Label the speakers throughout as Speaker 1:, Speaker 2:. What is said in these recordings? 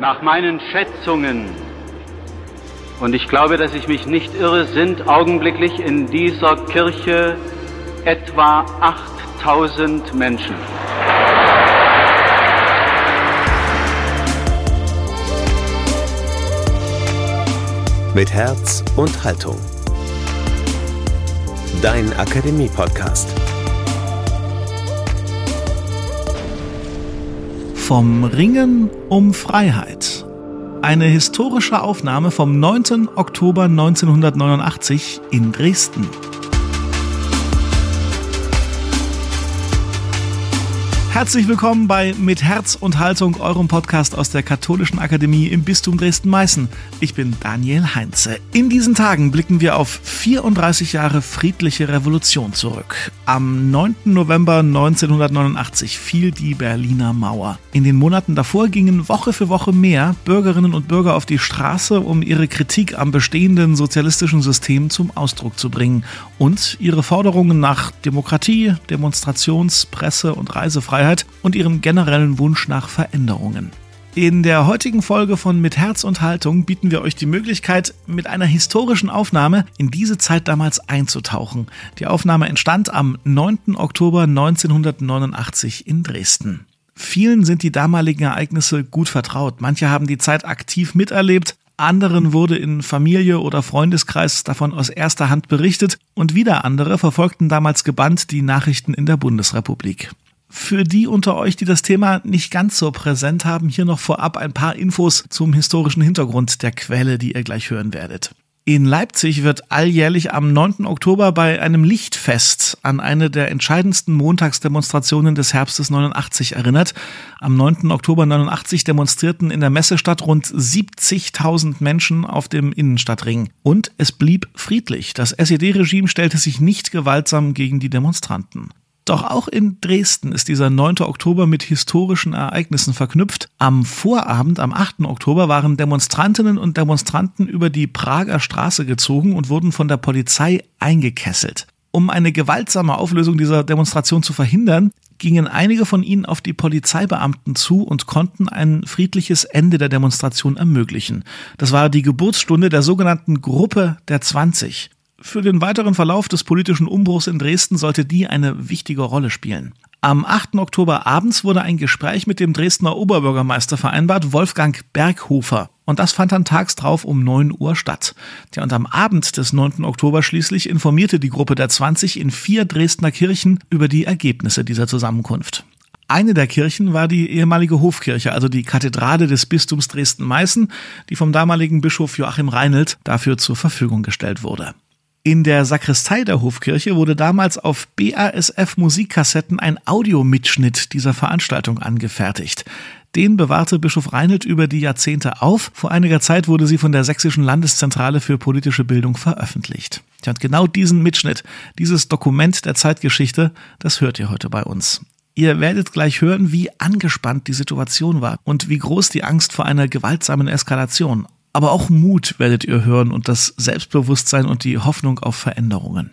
Speaker 1: Nach meinen Schätzungen, und ich glaube, dass ich mich nicht irre, sind augenblicklich in dieser Kirche etwa 8000 Menschen.
Speaker 2: Mit Herz und Haltung. Dein Akademie-Podcast.
Speaker 3: Vom Ringen um Freiheit. Eine historische Aufnahme vom 9. Oktober 1989 in Dresden. Herzlich willkommen bei Mit Herz und Haltung, eurem Podcast aus der Katholischen Akademie im Bistum Dresden-Meißen. Ich bin Daniel Heinze. In diesen Tagen blicken wir auf 34 Jahre friedliche Revolution zurück. Am 9. November 1989 fiel die Berliner Mauer. In den Monaten davor gingen Woche für Woche mehr Bürgerinnen und Bürger auf die Straße, um ihre Kritik am bestehenden sozialistischen System zum Ausdruck zu bringen und ihre Forderungen nach Demokratie, Demonstrations-, Presse- und Reisefreiheit Freiheit und ihrem generellen Wunsch nach Veränderungen. In der heutigen Folge von Mit Herz und Haltung bieten wir euch die Möglichkeit, mit einer historischen Aufnahme in diese Zeit damals einzutauchen. Die Aufnahme entstand am 9. Oktober 1989 in Dresden. Vielen sind die damaligen Ereignisse gut vertraut. Manche haben die Zeit aktiv miterlebt, anderen wurde in Familie oder Freundeskreis davon aus erster Hand berichtet und wieder andere verfolgten damals gebannt die Nachrichten in der Bundesrepublik. Für die unter euch, die das Thema nicht ganz so präsent haben, hier noch vorab ein paar Infos zum historischen Hintergrund der Quelle, die ihr gleich hören werdet. In Leipzig wird alljährlich am 9. Oktober bei einem Lichtfest an eine der entscheidendsten Montagsdemonstrationen des Herbstes 89 erinnert. Am 9. Oktober 89 demonstrierten in der Messestadt rund 70.000 Menschen auf dem Innenstadtring. Und es blieb friedlich. Das SED-Regime stellte sich nicht gewaltsam gegen die Demonstranten. Doch auch in Dresden ist dieser 9. Oktober mit historischen Ereignissen verknüpft. Am Vorabend, am 8. Oktober, waren Demonstrantinnen und Demonstranten über die Prager Straße gezogen und wurden von der Polizei eingekesselt. Um eine gewaltsame Auflösung dieser Demonstration zu verhindern, gingen einige von ihnen auf die Polizeibeamten zu und konnten ein friedliches Ende der Demonstration ermöglichen. Das war die Geburtsstunde der sogenannten Gruppe der 20. Für den weiteren Verlauf des politischen Umbruchs in Dresden sollte die eine wichtige Rolle spielen. Am 8. Oktober abends wurde ein Gespräch mit dem Dresdner Oberbürgermeister vereinbart, Wolfgang Berghofer. Und das fand dann tags drauf um 9 Uhr statt. Ja, und am Abend des 9. Oktober schließlich informierte die Gruppe der 20 in vier Dresdner Kirchen über die Ergebnisse dieser Zusammenkunft. Eine der Kirchen war die ehemalige Hofkirche, also die Kathedrale des Bistums Dresden-Meißen, die vom damaligen Bischof Joachim Reinelt dafür zur Verfügung gestellt wurde. In der Sakristei der Hofkirche wurde damals auf BASF Musikkassetten ein Audiomitschnitt dieser Veranstaltung angefertigt. Den bewahrte Bischof Reinelt über die Jahrzehnte auf. Vor einiger Zeit wurde sie von der Sächsischen Landeszentrale für politische Bildung veröffentlicht. Und genau diesen Mitschnitt, dieses Dokument der Zeitgeschichte, das hört ihr heute bei uns. Ihr werdet gleich hören, wie angespannt die Situation war und wie groß die Angst vor einer gewaltsamen Eskalation aber auch Mut werdet ihr hören und das Selbstbewusstsein und die Hoffnung auf Veränderungen.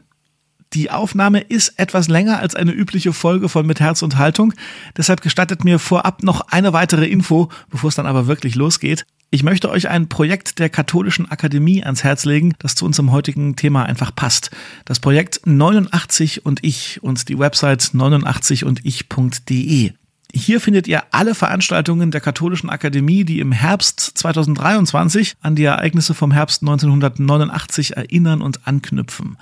Speaker 3: Die Aufnahme ist etwas länger als eine übliche Folge von Mit Herz und Haltung. Deshalb gestattet mir vorab noch eine weitere Info, bevor es dann aber wirklich losgeht. Ich möchte euch ein Projekt der Katholischen Akademie ans Herz legen, das zu unserem heutigen Thema einfach passt. Das Projekt 89 und ich und die Website 89undich.de. Hier findet ihr alle Veranstaltungen der Katholischen Akademie, die im Herbst 2023 an die Ereignisse vom Herbst 1989 erinnern und anknüpfen.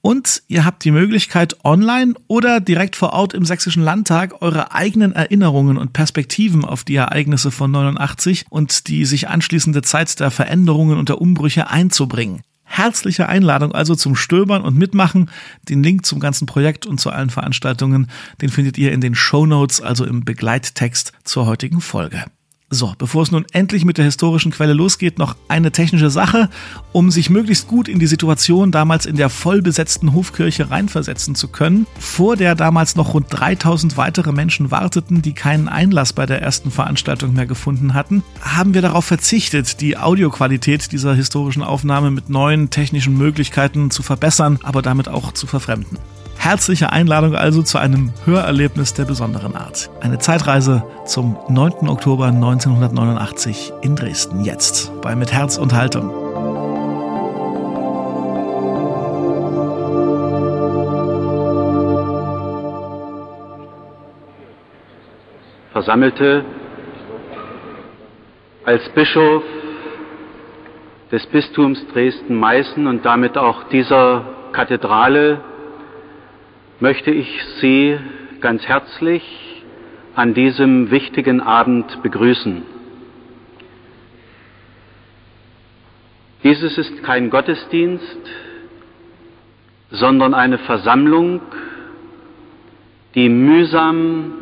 Speaker 3: Und ihr habt die Möglichkeit, online oder direkt vor Ort im Sächsischen Landtag eure eigenen Erinnerungen und Perspektiven auf die Ereignisse von 89 und die sich anschließende Zeit der Veränderungen und der Umbrüche einzubringen. Herzliche Einladung also zum Stöbern und Mitmachen. Den Link zum ganzen Projekt und zu allen Veranstaltungen, den findet ihr in den Show Notes, also im Begleittext zur heutigen Folge. So, bevor es nun endlich mit der historischen Quelle losgeht, noch eine technische Sache. Um sich möglichst gut in die Situation damals in der vollbesetzten Hofkirche reinversetzen zu können, vor der damals noch rund 3000 weitere Menschen warteten, die keinen Einlass bei der ersten Veranstaltung mehr gefunden hatten, haben wir darauf verzichtet, die Audioqualität dieser historischen Aufnahme mit neuen technischen Möglichkeiten zu verbessern, aber damit auch zu verfremden. Herzliche Einladung also zu einem Hörerlebnis der besonderen Art. Eine Zeitreise zum 9. Oktober 1989 in Dresden. Jetzt bei Mit Herz und Haltung.
Speaker 1: Versammelte als Bischof des Bistums Dresden-Meißen und damit auch dieser Kathedrale möchte ich Sie ganz herzlich an diesem wichtigen Abend begrüßen. Dieses ist kein Gottesdienst, sondern eine Versammlung, die mühsam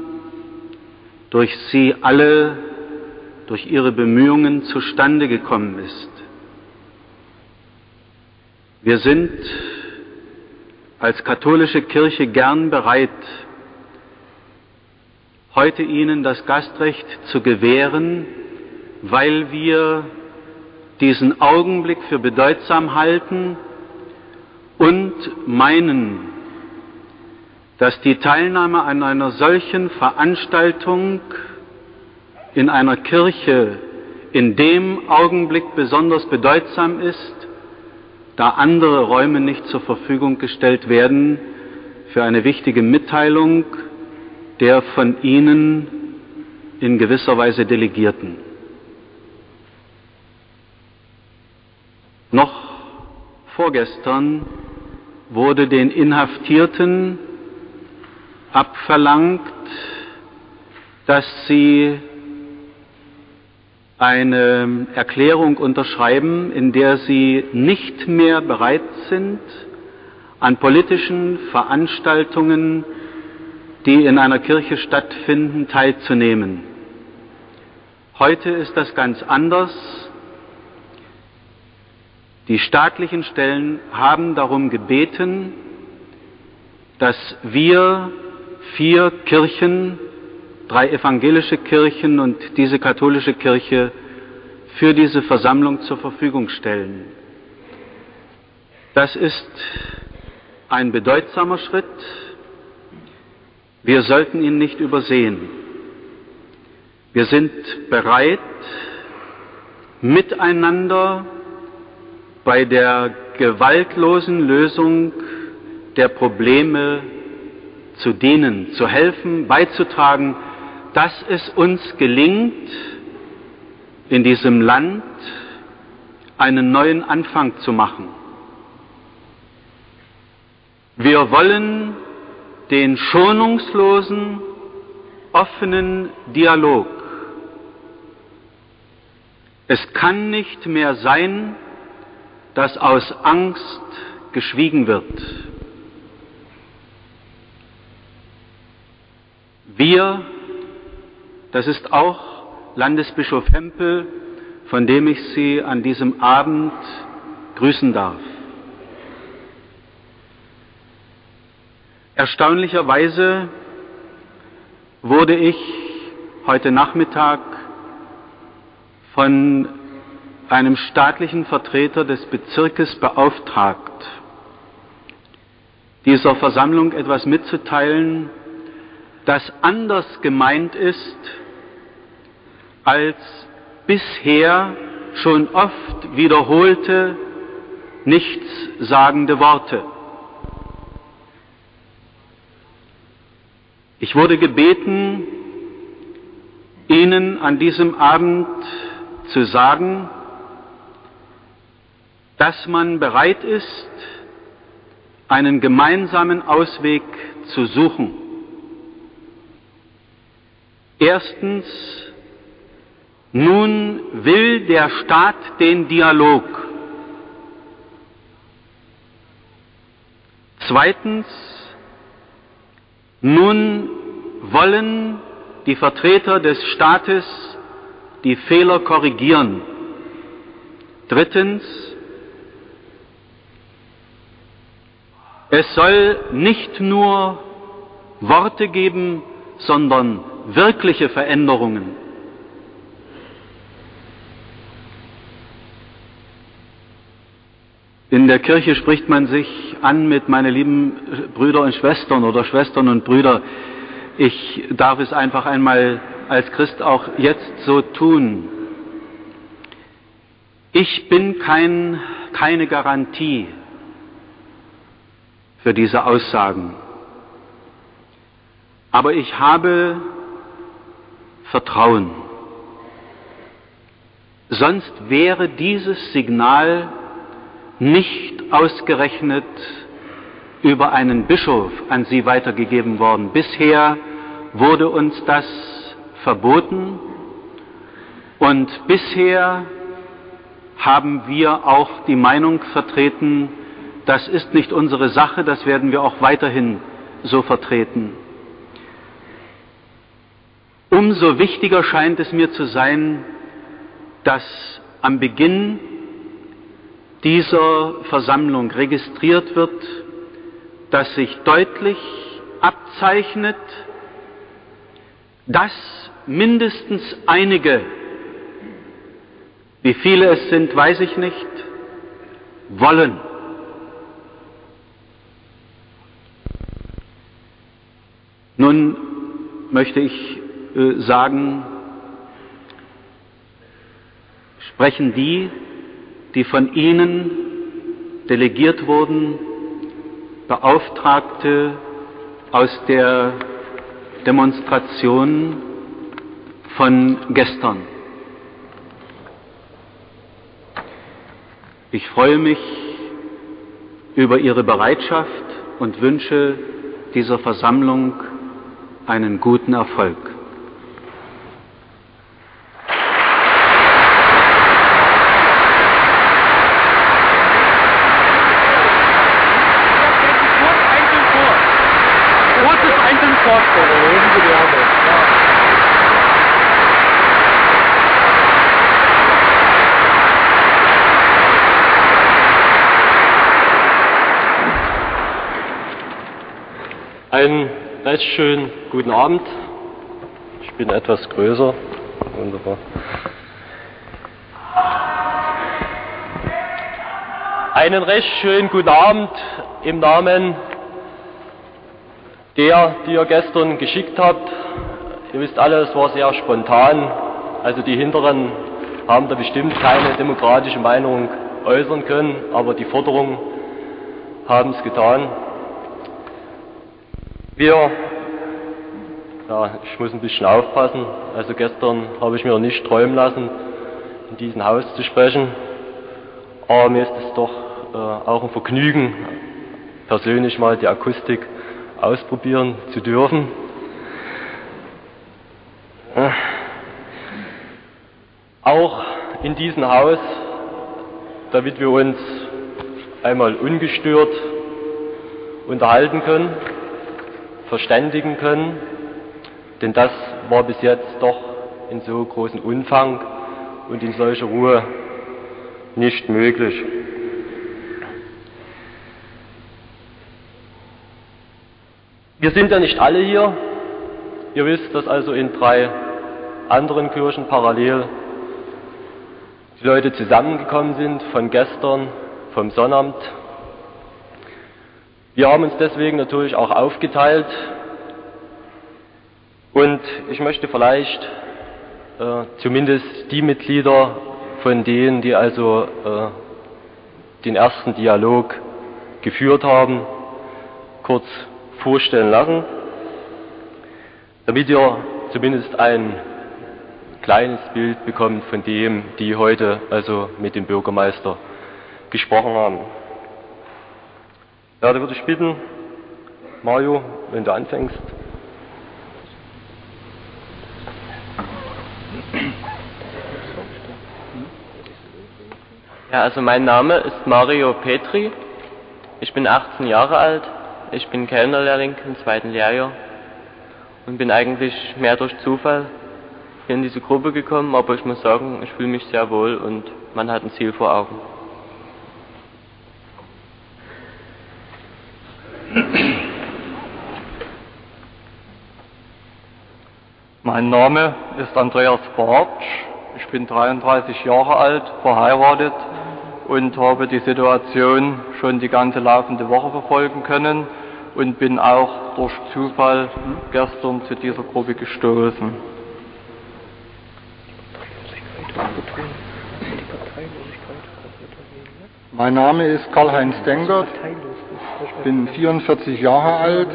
Speaker 1: durch Sie alle, durch Ihre Bemühungen zustande gekommen ist. Wir sind als katholische Kirche gern bereit, heute Ihnen das Gastrecht zu gewähren, weil wir diesen Augenblick für bedeutsam halten und meinen, dass die Teilnahme an einer solchen Veranstaltung in einer Kirche in dem Augenblick besonders bedeutsam ist, da andere Räume nicht zur Verfügung gestellt werden für eine wichtige Mitteilung der von Ihnen in gewisser Weise Delegierten. Noch vorgestern wurde den Inhaftierten abverlangt, dass sie eine Erklärung unterschreiben, in der sie nicht mehr bereit sind, an politischen Veranstaltungen, die in einer Kirche stattfinden, teilzunehmen. Heute ist das ganz anders. Die staatlichen Stellen haben darum gebeten, dass wir vier Kirchen drei evangelische Kirchen und diese katholische Kirche für diese Versammlung zur Verfügung stellen. Das ist ein bedeutsamer Schritt. Wir sollten ihn nicht übersehen. Wir sind bereit, miteinander bei der gewaltlosen Lösung der Probleme zu dienen, zu helfen, beizutragen, dass es uns gelingt, in diesem Land einen neuen Anfang zu machen. Wir wollen den schonungslosen, offenen Dialog. Es kann nicht mehr sein, dass aus Angst geschwiegen wird. Wir das ist auch Landesbischof Hempel, von dem ich Sie an diesem Abend grüßen darf. Erstaunlicherweise wurde ich heute Nachmittag von einem staatlichen Vertreter des Bezirkes beauftragt, dieser Versammlung etwas mitzuteilen, das anders gemeint ist als bisher schon oft wiederholte, nichtssagende Worte. Ich wurde gebeten, Ihnen an diesem Abend zu sagen, dass man bereit ist, einen gemeinsamen Ausweg zu suchen. Erstens, nun will der Staat den Dialog. Zweitens, nun wollen die Vertreter des Staates die Fehler korrigieren. Drittens, es soll nicht nur Worte geben, sondern wirkliche Veränderungen. In der Kirche spricht man sich an mit meine lieben Brüder und Schwestern oder Schwestern und Brüder. Ich darf es einfach einmal als Christ auch jetzt so tun. Ich bin kein, keine Garantie für diese Aussagen. Aber ich habe Vertrauen. Sonst wäre dieses Signal nicht ausgerechnet über einen Bischof an Sie weitergegeben worden. Bisher wurde uns das verboten und bisher haben wir auch die Meinung vertreten, das ist nicht unsere Sache, das werden wir auch weiterhin so vertreten. Umso wichtiger scheint es mir zu sein, dass am Beginn dieser Versammlung registriert wird, dass sich deutlich abzeichnet, dass mindestens einige, wie viele es sind, weiß ich nicht, wollen. Nun möchte ich äh, sagen, sprechen die, die von Ihnen delegiert wurden, Beauftragte aus der Demonstration von gestern. Ich freue mich über Ihre Bereitschaft und wünsche dieser Versammlung einen guten Erfolg.
Speaker 4: Einen recht schönen guten Abend. Ich bin etwas größer. Wunderbar. Einen recht schönen guten Abend im Namen der, die ihr gestern geschickt habt. Ihr wisst alle, es war sehr spontan. Also die Hinteren haben da bestimmt keine demokratische Meinung äußern können, aber die Forderungen haben es getan. Wir, ja, ich muss ein bisschen aufpassen. Also gestern habe ich mir nicht träumen lassen, in diesem Haus zu sprechen. Aber mir ist es doch äh, auch ein Vergnügen, persönlich mal die Akustik ausprobieren zu dürfen. Äh, auch in diesem Haus, damit wir uns einmal ungestört unterhalten können verständigen können, denn das war bis jetzt doch in so großem Umfang und in solcher Ruhe nicht möglich. Wir sind ja nicht alle hier. Ihr wisst, dass also in drei anderen Kirchen parallel die Leute zusammengekommen sind, von gestern, vom Sonnabend wir haben uns deswegen natürlich auch aufgeteilt und ich möchte vielleicht äh, zumindest die Mitglieder von denen, die also äh, den ersten Dialog geführt haben, kurz vorstellen lassen, damit ihr zumindest ein kleines Bild bekommt von dem, die heute also mit dem Bürgermeister gesprochen haben. Ja, da würde ich bitten, Mario, wenn du anfängst.
Speaker 5: Ja, also mein Name ist Mario Petri. Ich bin 18 Jahre alt. Ich bin Kellnerlehrling im zweiten Lehrjahr und bin eigentlich mehr durch Zufall hier in diese Gruppe gekommen, aber ich muss sagen, ich fühle mich sehr wohl und man hat ein Ziel vor Augen.
Speaker 6: Mein Name ist Andreas Bartsch. Ich bin 33 Jahre alt, verheiratet und habe die Situation schon die ganze laufende Woche verfolgen können und bin auch durch Zufall gestern zu dieser Gruppe gestoßen.
Speaker 7: Mein Name ist Karl-Heinz Denkert, bin 44 Jahre alt,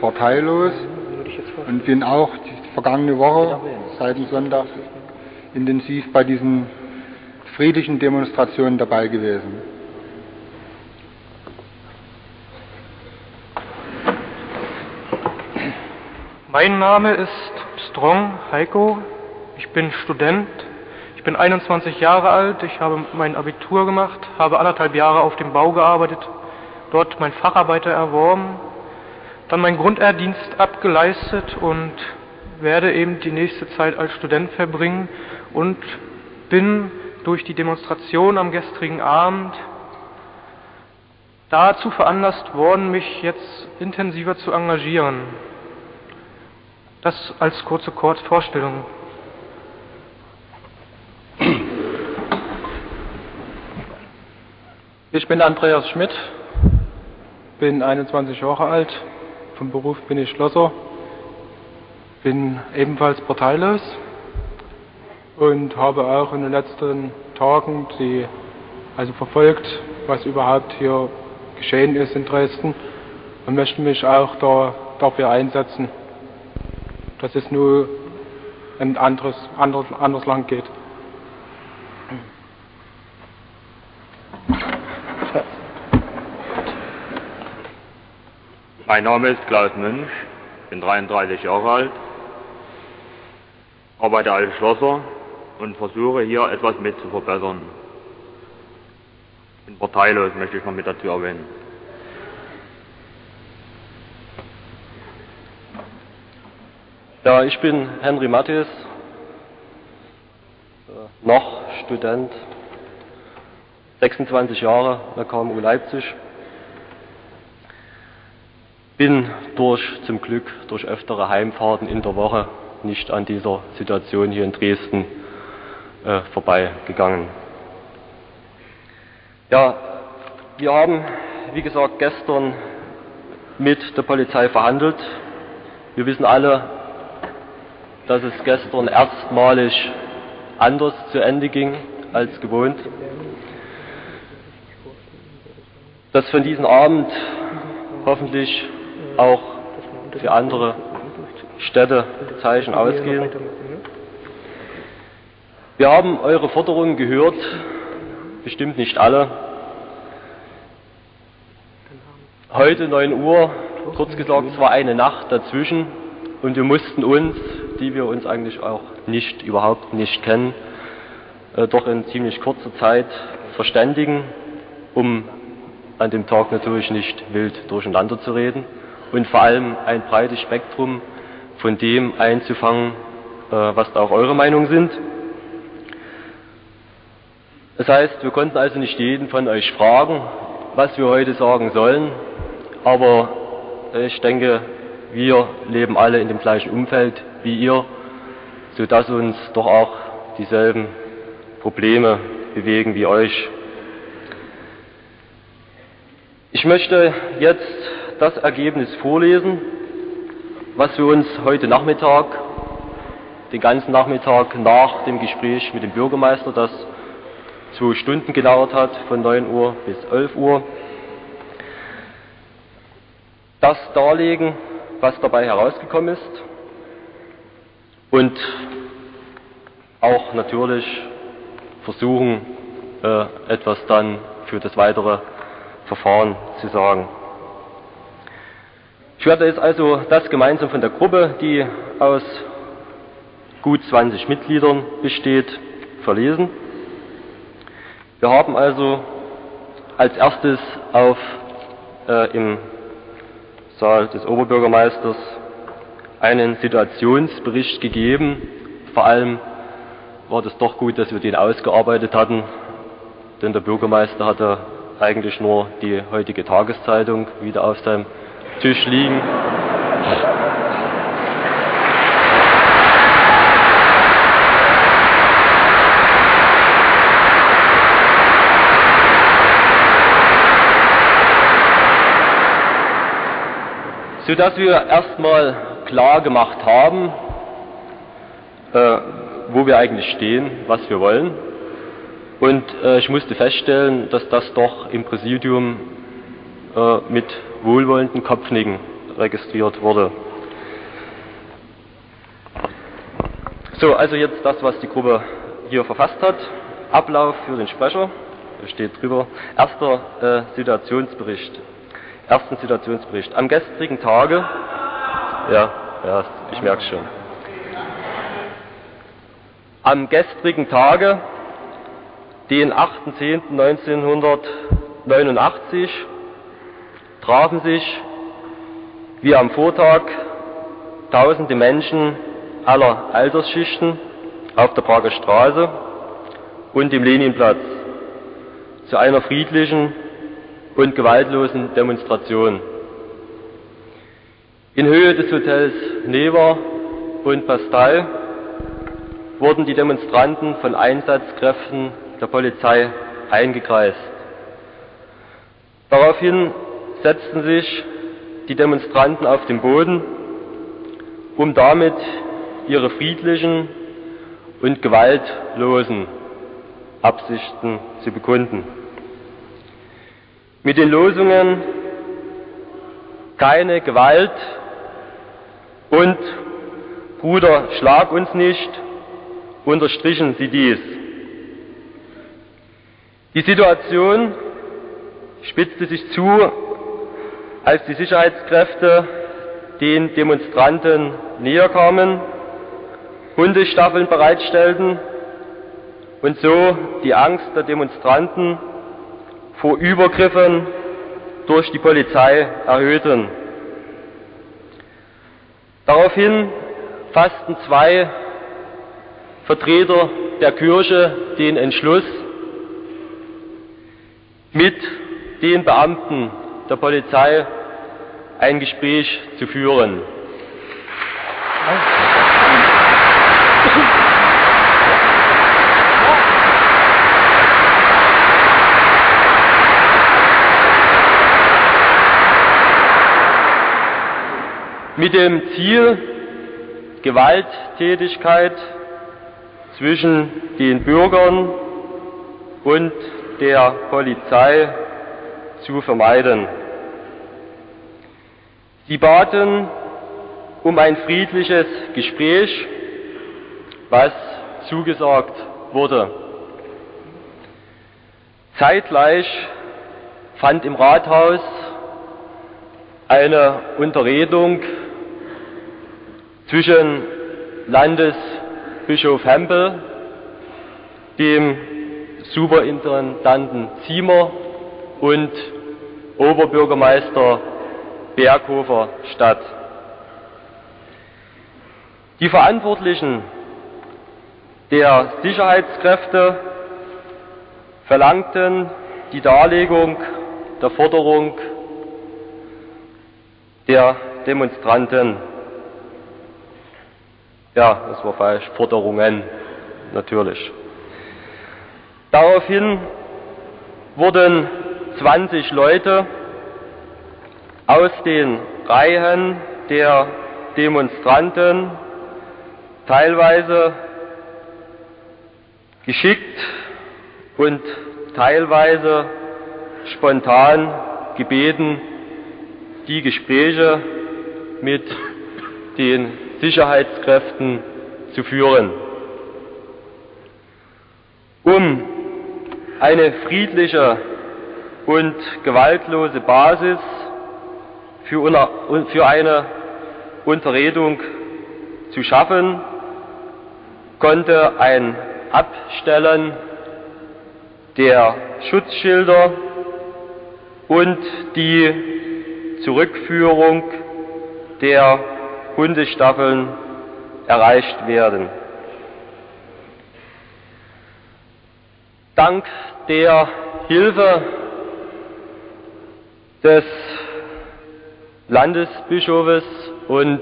Speaker 7: parteilos und bin auch die vergangene Woche seit dem Sonntag intensiv bei diesen friedlichen Demonstrationen dabei gewesen.
Speaker 8: Mein Name ist Strong Heiko. Ich bin Student. Ich bin 21 Jahre alt. Ich habe mein Abitur gemacht, habe anderthalb Jahre auf dem Bau gearbeitet, dort mein Facharbeiter erworben, dann meinen Grundehrdienst abgeleistet und werde eben die nächste Zeit als Student verbringen und bin durch die Demonstration am gestrigen Abend dazu veranlasst worden, mich jetzt intensiver zu engagieren. Das als kurze Kurzvorstellung.
Speaker 9: Ich bin Andreas Schmidt, bin 21 Jahre alt, vom Beruf bin ich Schlosser, bin ebenfalls parteilos und habe auch in den letzten Tagen die, also verfolgt, was überhaupt hier geschehen ist in Dresden und möchte mich auch da, dafür einsetzen, dass es nur ein anderes, anderes, anderes Land geht.
Speaker 10: Mein Name ist Klaus Münch, bin 33 Jahre alt, arbeite als Schlosser und versuche hier etwas mit zu verbessern. Bin parteilos, möchte ich noch mit dazu erwähnen.
Speaker 4: Ja, ich bin Henry Matthias, äh, noch Student, 26 Jahre an der KMU Leipzig. Bin durch, zum Glück, durch öftere Heimfahrten in der Woche nicht an dieser Situation hier in Dresden äh, vorbeigegangen. Ja, wir haben, wie gesagt, gestern mit der Polizei verhandelt. Wir wissen alle, dass es gestern erstmalig anders zu Ende ging als gewohnt. Dass von diesem Abend hoffentlich auch für andere Städte Zeichen ausgehen. Wir haben eure Forderungen gehört, bestimmt nicht alle. Heute 9 Uhr, kurz gesagt, es war eine Nacht dazwischen und wir mussten uns die wir uns eigentlich auch nicht, überhaupt nicht kennen, äh, doch in ziemlich kurzer Zeit verständigen, um an dem Tag natürlich nicht wild durcheinander zu reden und vor allem ein breites Spektrum von dem einzufangen, äh, was da auch eure Meinung sind. Das heißt, wir konnten also nicht jeden von euch fragen, was wir heute sagen sollen, aber ich denke, wir leben alle in dem gleichen Umfeld wie ihr, sodass uns doch auch dieselben Probleme bewegen wie euch. Ich möchte jetzt das Ergebnis vorlesen, was wir uns heute Nachmittag, den ganzen Nachmittag nach dem Gespräch mit dem Bürgermeister, das zwei Stunden gedauert hat, von 9 Uhr bis 11 Uhr, das darlegen, was dabei herausgekommen ist und auch natürlich versuchen, äh, etwas dann für das weitere Verfahren zu sagen. Ich werde jetzt also das gemeinsam von der Gruppe, die aus gut 20 Mitgliedern besteht, verlesen. Wir haben also als erstes auf äh, im Saal des Oberbürgermeisters einen Situationsbericht gegeben. Vor allem war das doch gut, dass wir den ausgearbeitet hatten, denn der Bürgermeister hatte eigentlich nur die heutige Tageszeitung wieder auf seinem Tisch liegen. Sodass wir erstmal klar gemacht haben, äh, wo wir eigentlich stehen, was wir wollen. Und äh, ich musste feststellen, dass das doch im Präsidium äh, mit wohlwollenden Kopfnicken registriert wurde. So, also jetzt das, was die Gruppe hier verfasst hat. Ablauf für den Sprecher. Da steht drüber. Erster äh, Situationsbericht. Ersten Situationsbericht. Am gestrigen Tage. Ja, ja, ich merke schon. Am gestrigen Tage, den 8.10.1989, trafen sich, wie am Vortag, tausende Menschen aller Altersschichten auf der Prager Straße und im Leninplatz zu einer friedlichen und gewaltlosen Demonstration. In Höhe des Hotels Neva und Bastei wurden die Demonstranten von Einsatzkräften der Polizei eingekreist. Daraufhin setzten sich die Demonstranten auf den Boden, um damit ihre friedlichen und gewaltlosen Absichten zu bekunden. Mit den Losungen keine Gewalt und Bruder, schlag uns nicht, unterstrichen sie dies. Die Situation spitzte sich zu, als die Sicherheitskräfte den Demonstranten näher kamen, Hundestaffeln bereitstellten und so die Angst der Demonstranten vor Übergriffen durch die Polizei erhöhten. Daraufhin fassten zwei Vertreter der Kirche den Entschluss, mit den Beamten der Polizei ein Gespräch zu führen. Mit dem Ziel, Gewalttätigkeit zwischen den Bürgern und der Polizei zu vermeiden. Sie baten um ein friedliches Gespräch, was zugesagt wurde. Zeitgleich fand im Rathaus eine Unterredung zwischen Landesbischof Hempel, dem Superintendanten Ziemer und Oberbürgermeister Berghofer statt. Die Verantwortlichen der Sicherheitskräfte verlangten die Darlegung der Forderung der Demonstranten. Ja, das war falsch. Forderungen, natürlich. Daraufhin wurden 20 Leute aus den Reihen der Demonstranten teilweise geschickt und teilweise spontan gebeten, die Gespräche mit den Sicherheitskräften zu führen. Um eine friedliche und gewaltlose Basis für eine Unterredung zu schaffen, konnte ein Abstellen der Schutzschilder und die Zurückführung der Hundestaffeln erreicht werden. Dank der Hilfe des Landesbischofes und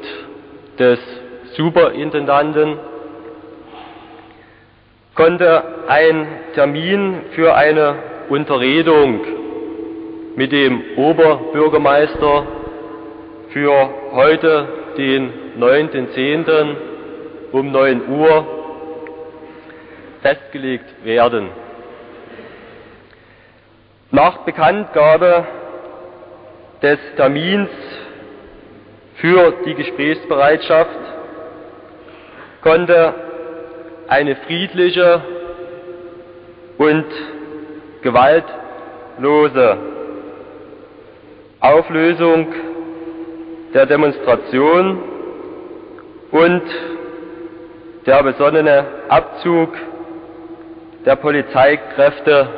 Speaker 4: des Superintendanten konnte ein Termin für eine Unterredung mit dem Oberbürgermeister für heute, den 9.10. um 9 Uhr festgelegt werden. Nach Bekanntgabe des Termins für die Gesprächsbereitschaft konnte eine friedliche und gewaltlose Auflösung der Demonstration und der besonnene Abzug der Polizeikräfte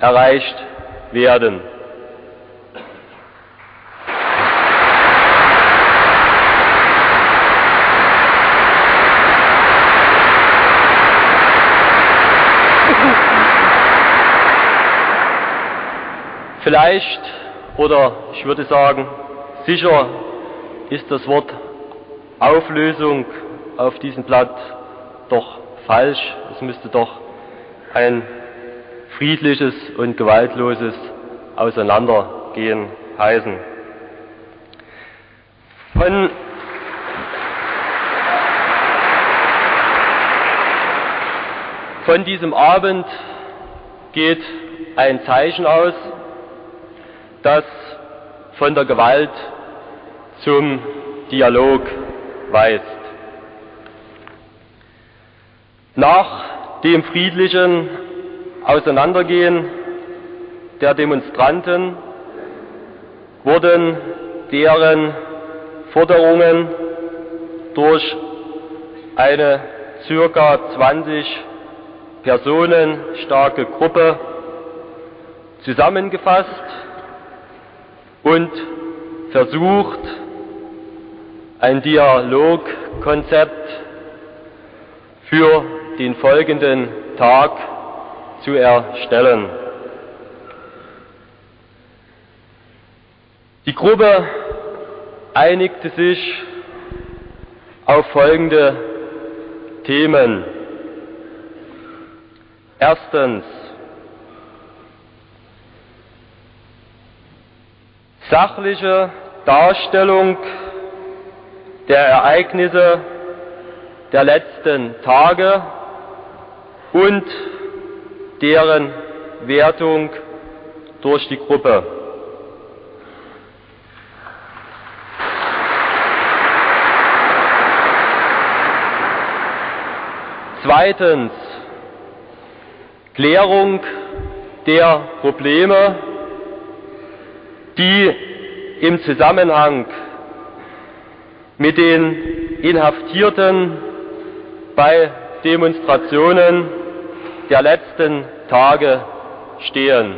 Speaker 4: erreicht werden. Vielleicht oder ich würde sagen, sicher ist das Wort Auflösung auf diesem Blatt doch falsch. Es müsste doch ein friedliches und gewaltloses Auseinandergehen heißen. Von Von diesem Abend geht ein Zeichen aus, das von der Gewalt zum Dialog weist. Nach dem friedlichen Auseinandergehen der Demonstranten wurden deren Forderungen durch eine circa 20 Personen starke Gruppe zusammengefasst und versucht, ein Dialogkonzept für den folgenden Tag zu erstellen. Die Gruppe einigte sich auf folgende Themen. Erstens sachliche Darstellung der Ereignisse der letzten Tage und deren Wertung durch die Gruppe. Zweitens Klärung der Probleme, die im Zusammenhang mit den Inhaftierten bei Demonstrationen der letzten Tage stehen.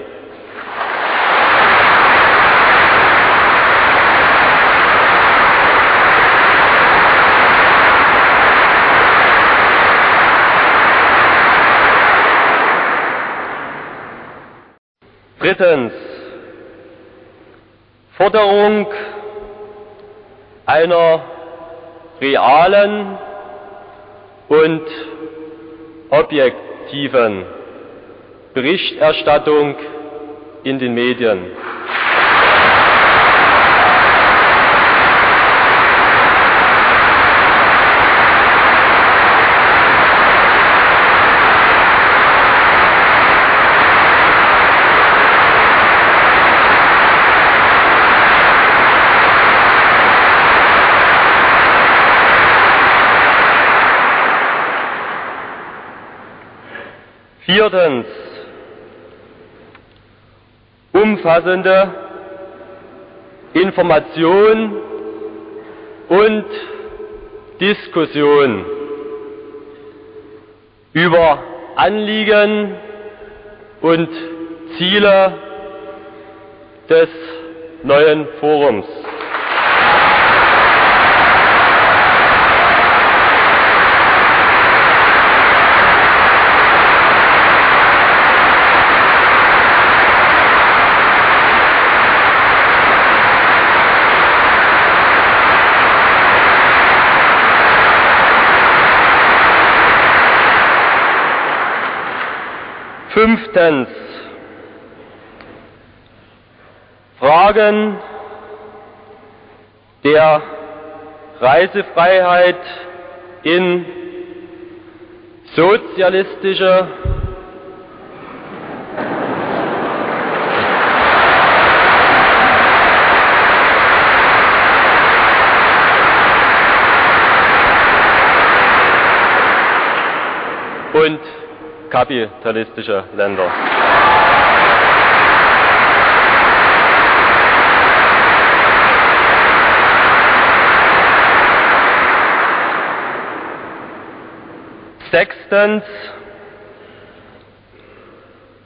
Speaker 4: Drittens, Forderung einer realen und objektiven Berichterstattung in den Medien. Viertens, umfassende Information und Diskussion über Anliegen und Ziele des neuen Forums. Fünftens. Fragen der Reisefreiheit in sozialistische und kapitalistische Länder. Sechstens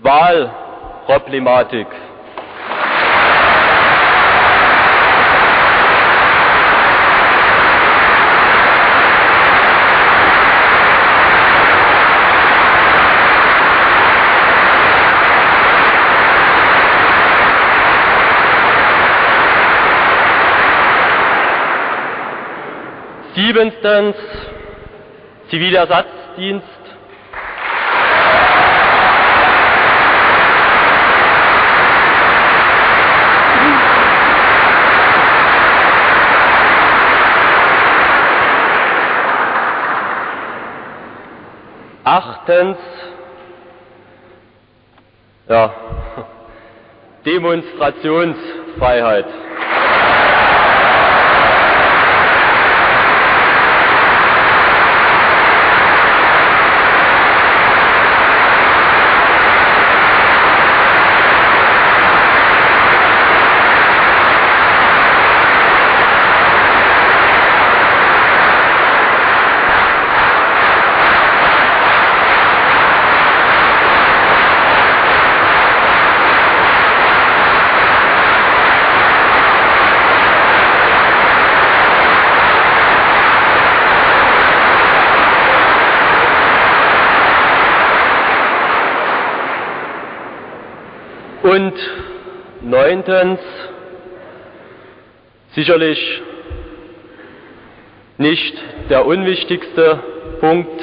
Speaker 4: Wahlproblematik. Siebentens Zivilersatzdienst. Achtens, ja, Demonstrationsfreiheit. Und neuntens, sicherlich nicht der unwichtigste Punkt,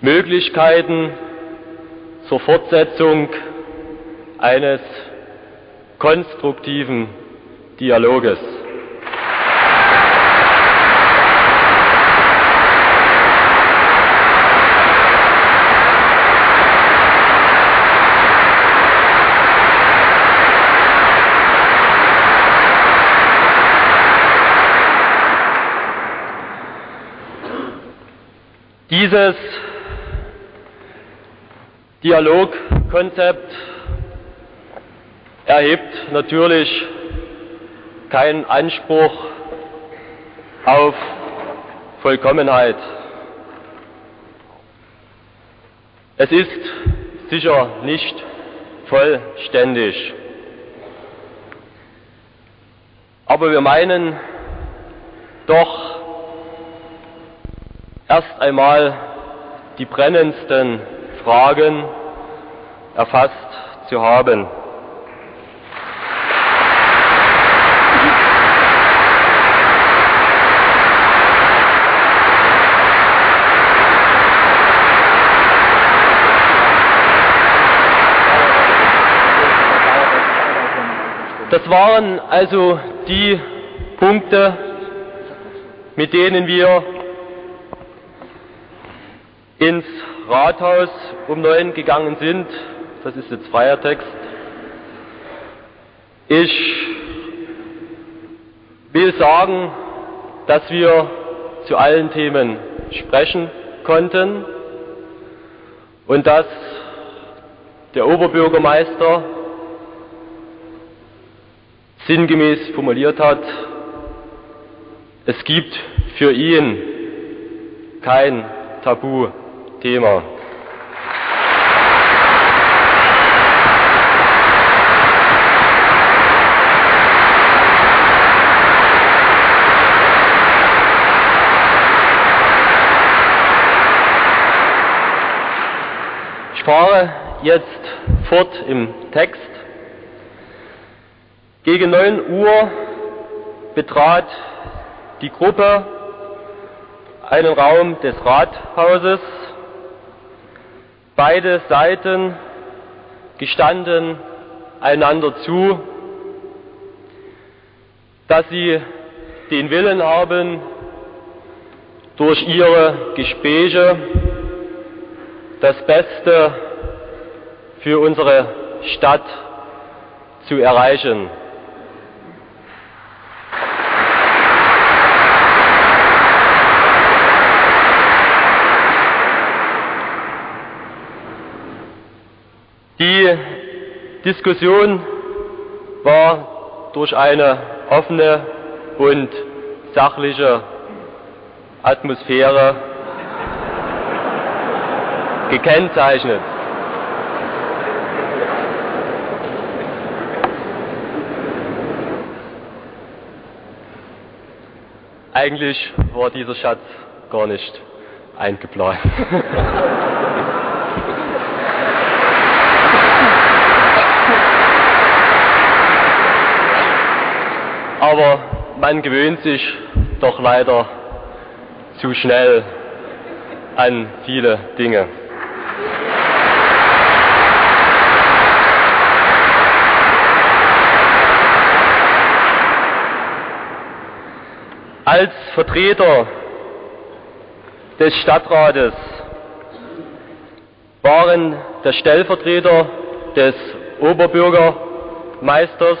Speaker 4: Möglichkeiten zur Fortsetzung eines konstruktiven Dialoges. Dieses Dialogkonzept erhebt natürlich keinen Anspruch auf Vollkommenheit. Es ist sicher nicht vollständig. Aber wir meinen doch erst einmal die brennendsten Fragen erfasst zu haben. Das waren also die Punkte, mit denen wir ins Rathaus um neun gegangen sind. Das ist jetzt freier Text. Ich will sagen, dass wir zu allen Themen sprechen konnten und dass der Oberbürgermeister sinngemäß formuliert hat, es gibt für ihn kein Tabu Thema. Ich fahre jetzt fort im Text. Gegen 9 Uhr betrat die Gruppe einen Raum des Rathauses Beide Seiten gestanden einander zu. dass Sie den Willen haben, durch Ihre Gespräche das Beste für unsere Stadt zu erreichen. Die Diskussion war durch eine offene und sachliche Atmosphäre gekennzeichnet. Eigentlich war dieser Schatz gar nicht eingeplant. Aber man gewöhnt sich doch leider zu schnell an viele Dinge. Als Vertreter des Stadtrates waren der Stellvertreter des Oberbürgermeisters,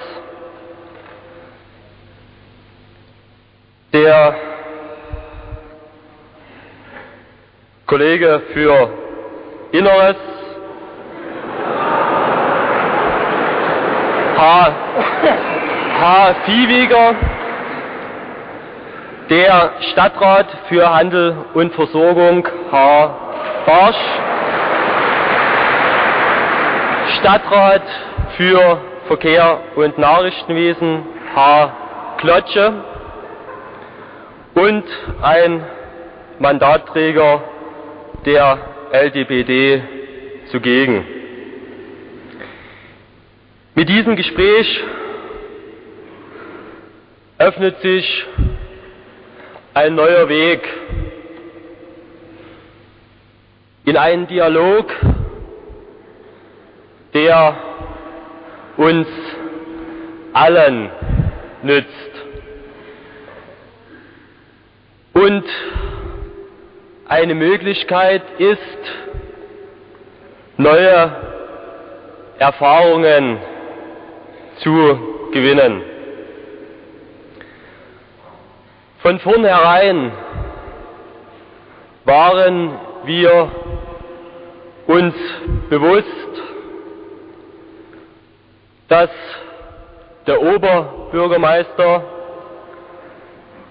Speaker 4: der Kollege für Inneres, H. H. Der Stadtrat für Handel und Versorgung, H. Barsch, Stadtrat für Verkehr und Nachrichtenwesen, H. Klotsche und ein Mandatträger der LDPD zugegen. Mit diesem Gespräch öffnet sich ein neuer Weg in einen Dialog, der uns allen nützt. Und eine Möglichkeit ist, neue Erfahrungen zu gewinnen. Von vornherein waren wir uns bewusst, dass der Oberbürgermeister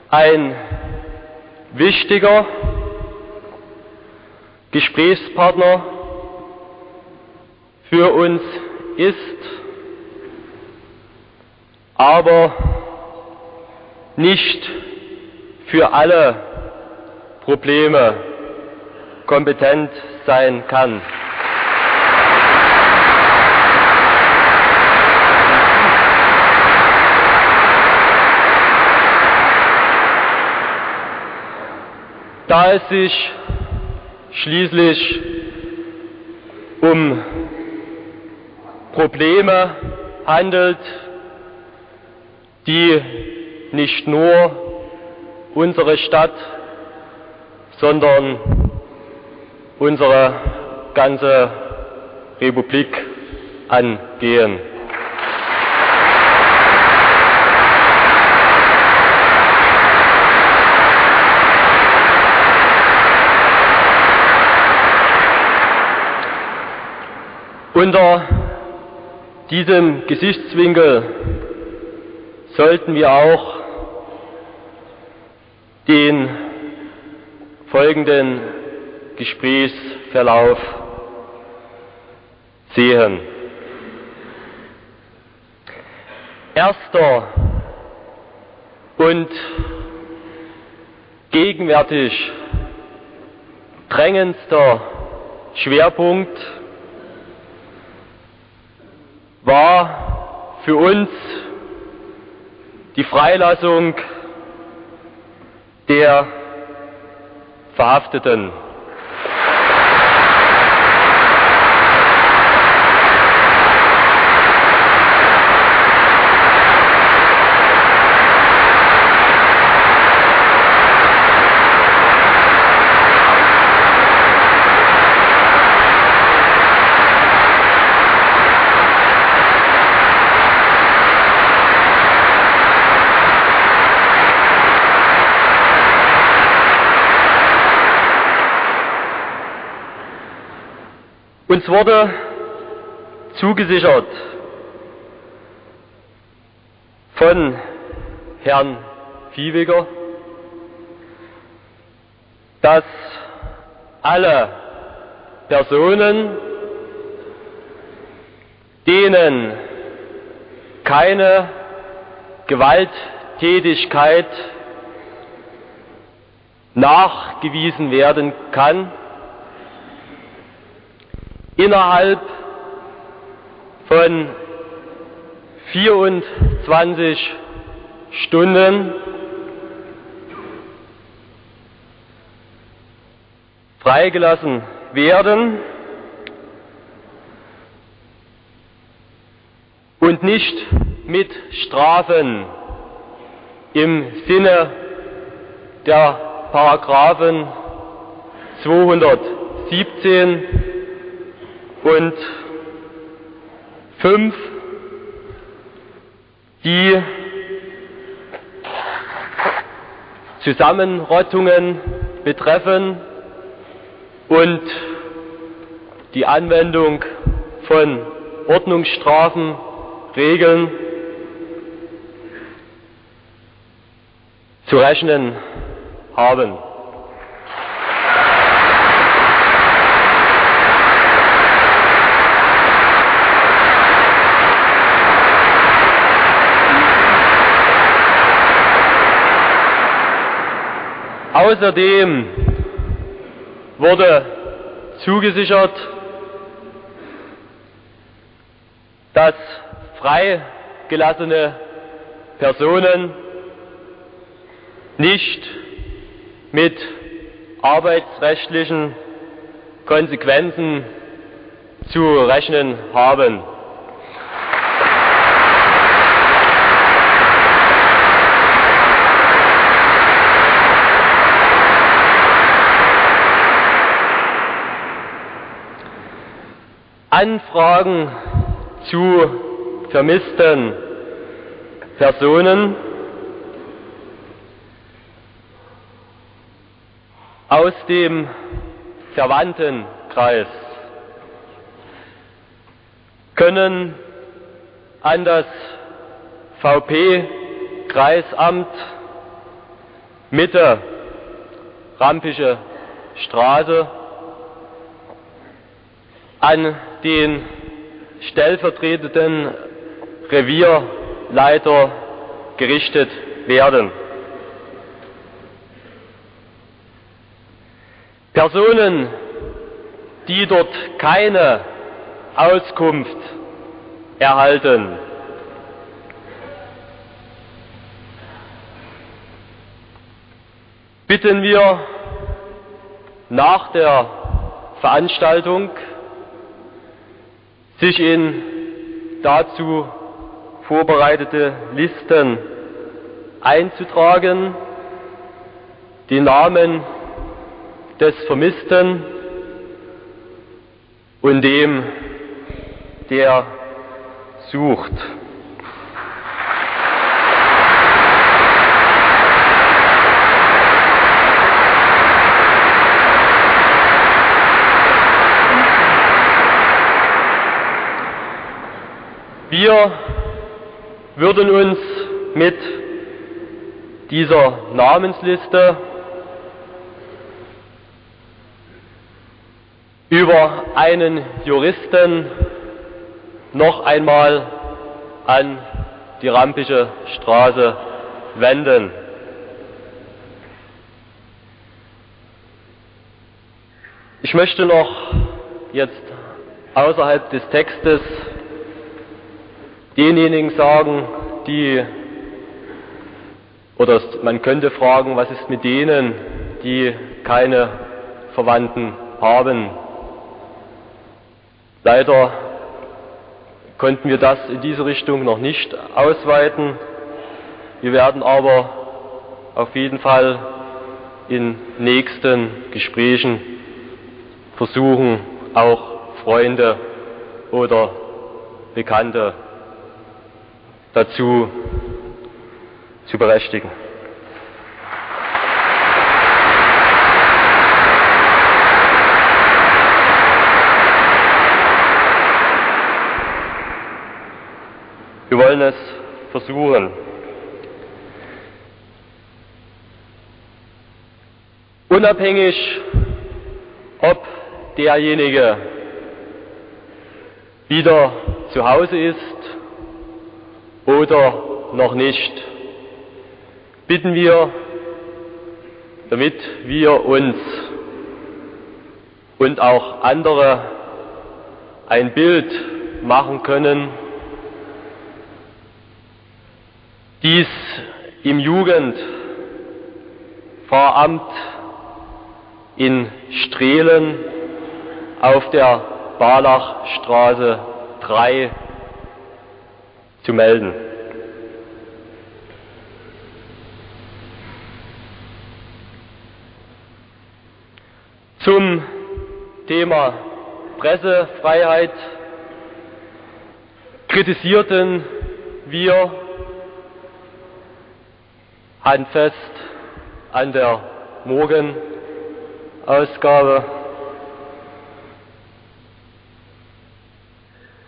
Speaker 4: ein wichtiger Gesprächspartner für uns ist, aber nicht für alle Probleme kompetent sein kann. Da es sich schließlich um Probleme handelt, die nicht nur unsere Stadt, sondern unsere ganze Republik angehen. Unter diesem Gesichtswinkel sollten wir auch den folgenden Gesprächsverlauf sehen. Erster und gegenwärtig drängendster Schwerpunkt war für uns die Freilassung der Verhafteten. Uns wurde zugesichert von Herrn Viehweger, dass alle Personen, denen keine Gewalttätigkeit nachgewiesen werden kann, innerhalb von 24 Stunden freigelassen werden und nicht mit Strafen im Sinne der Paragraphen 217 und 5, die Zusammenrottungen betreffen und die Anwendung von Ordnungsstrafen regeln, zu rechnen haben. Außerdem wurde zugesichert, dass freigelassene Personen nicht mit arbeitsrechtlichen Konsequenzen zu rechnen haben. Anfragen zu vermissten Personen. Aus dem Verwandtenkreis können an das VP-Kreisamt Mitte Rampische Straße an den stellvertretenden Revierleiter gerichtet werden. Personen, die dort keine Auskunft erhalten, bitten wir nach der Veranstaltung sich in dazu vorbereitete Listen einzutragen, die Namen des Vermissten und dem, der sucht. Wir würden uns mit dieser Namensliste über einen Juristen noch einmal an die Rampische Straße wenden. Ich möchte noch jetzt außerhalb des Textes denjenigen sagen, die, oder man könnte fragen, was ist mit denen, die keine Verwandten haben. Leider konnten wir das in diese Richtung noch nicht ausweiten. Wir werden aber auf jeden Fall in nächsten Gesprächen versuchen, auch Freunde oder Bekannte dazu zu berechtigen. Wir wollen es versuchen. Unabhängig, ob derjenige wieder zu Hause ist oder noch nicht, bitten wir, damit wir uns und auch andere ein Bild machen können, dies im Jugendpfarramt in Strehlen auf der Barlachstraße 3 zu melden. Zum Thema Pressefreiheit kritisierten wir handfest an der Morgenausgabe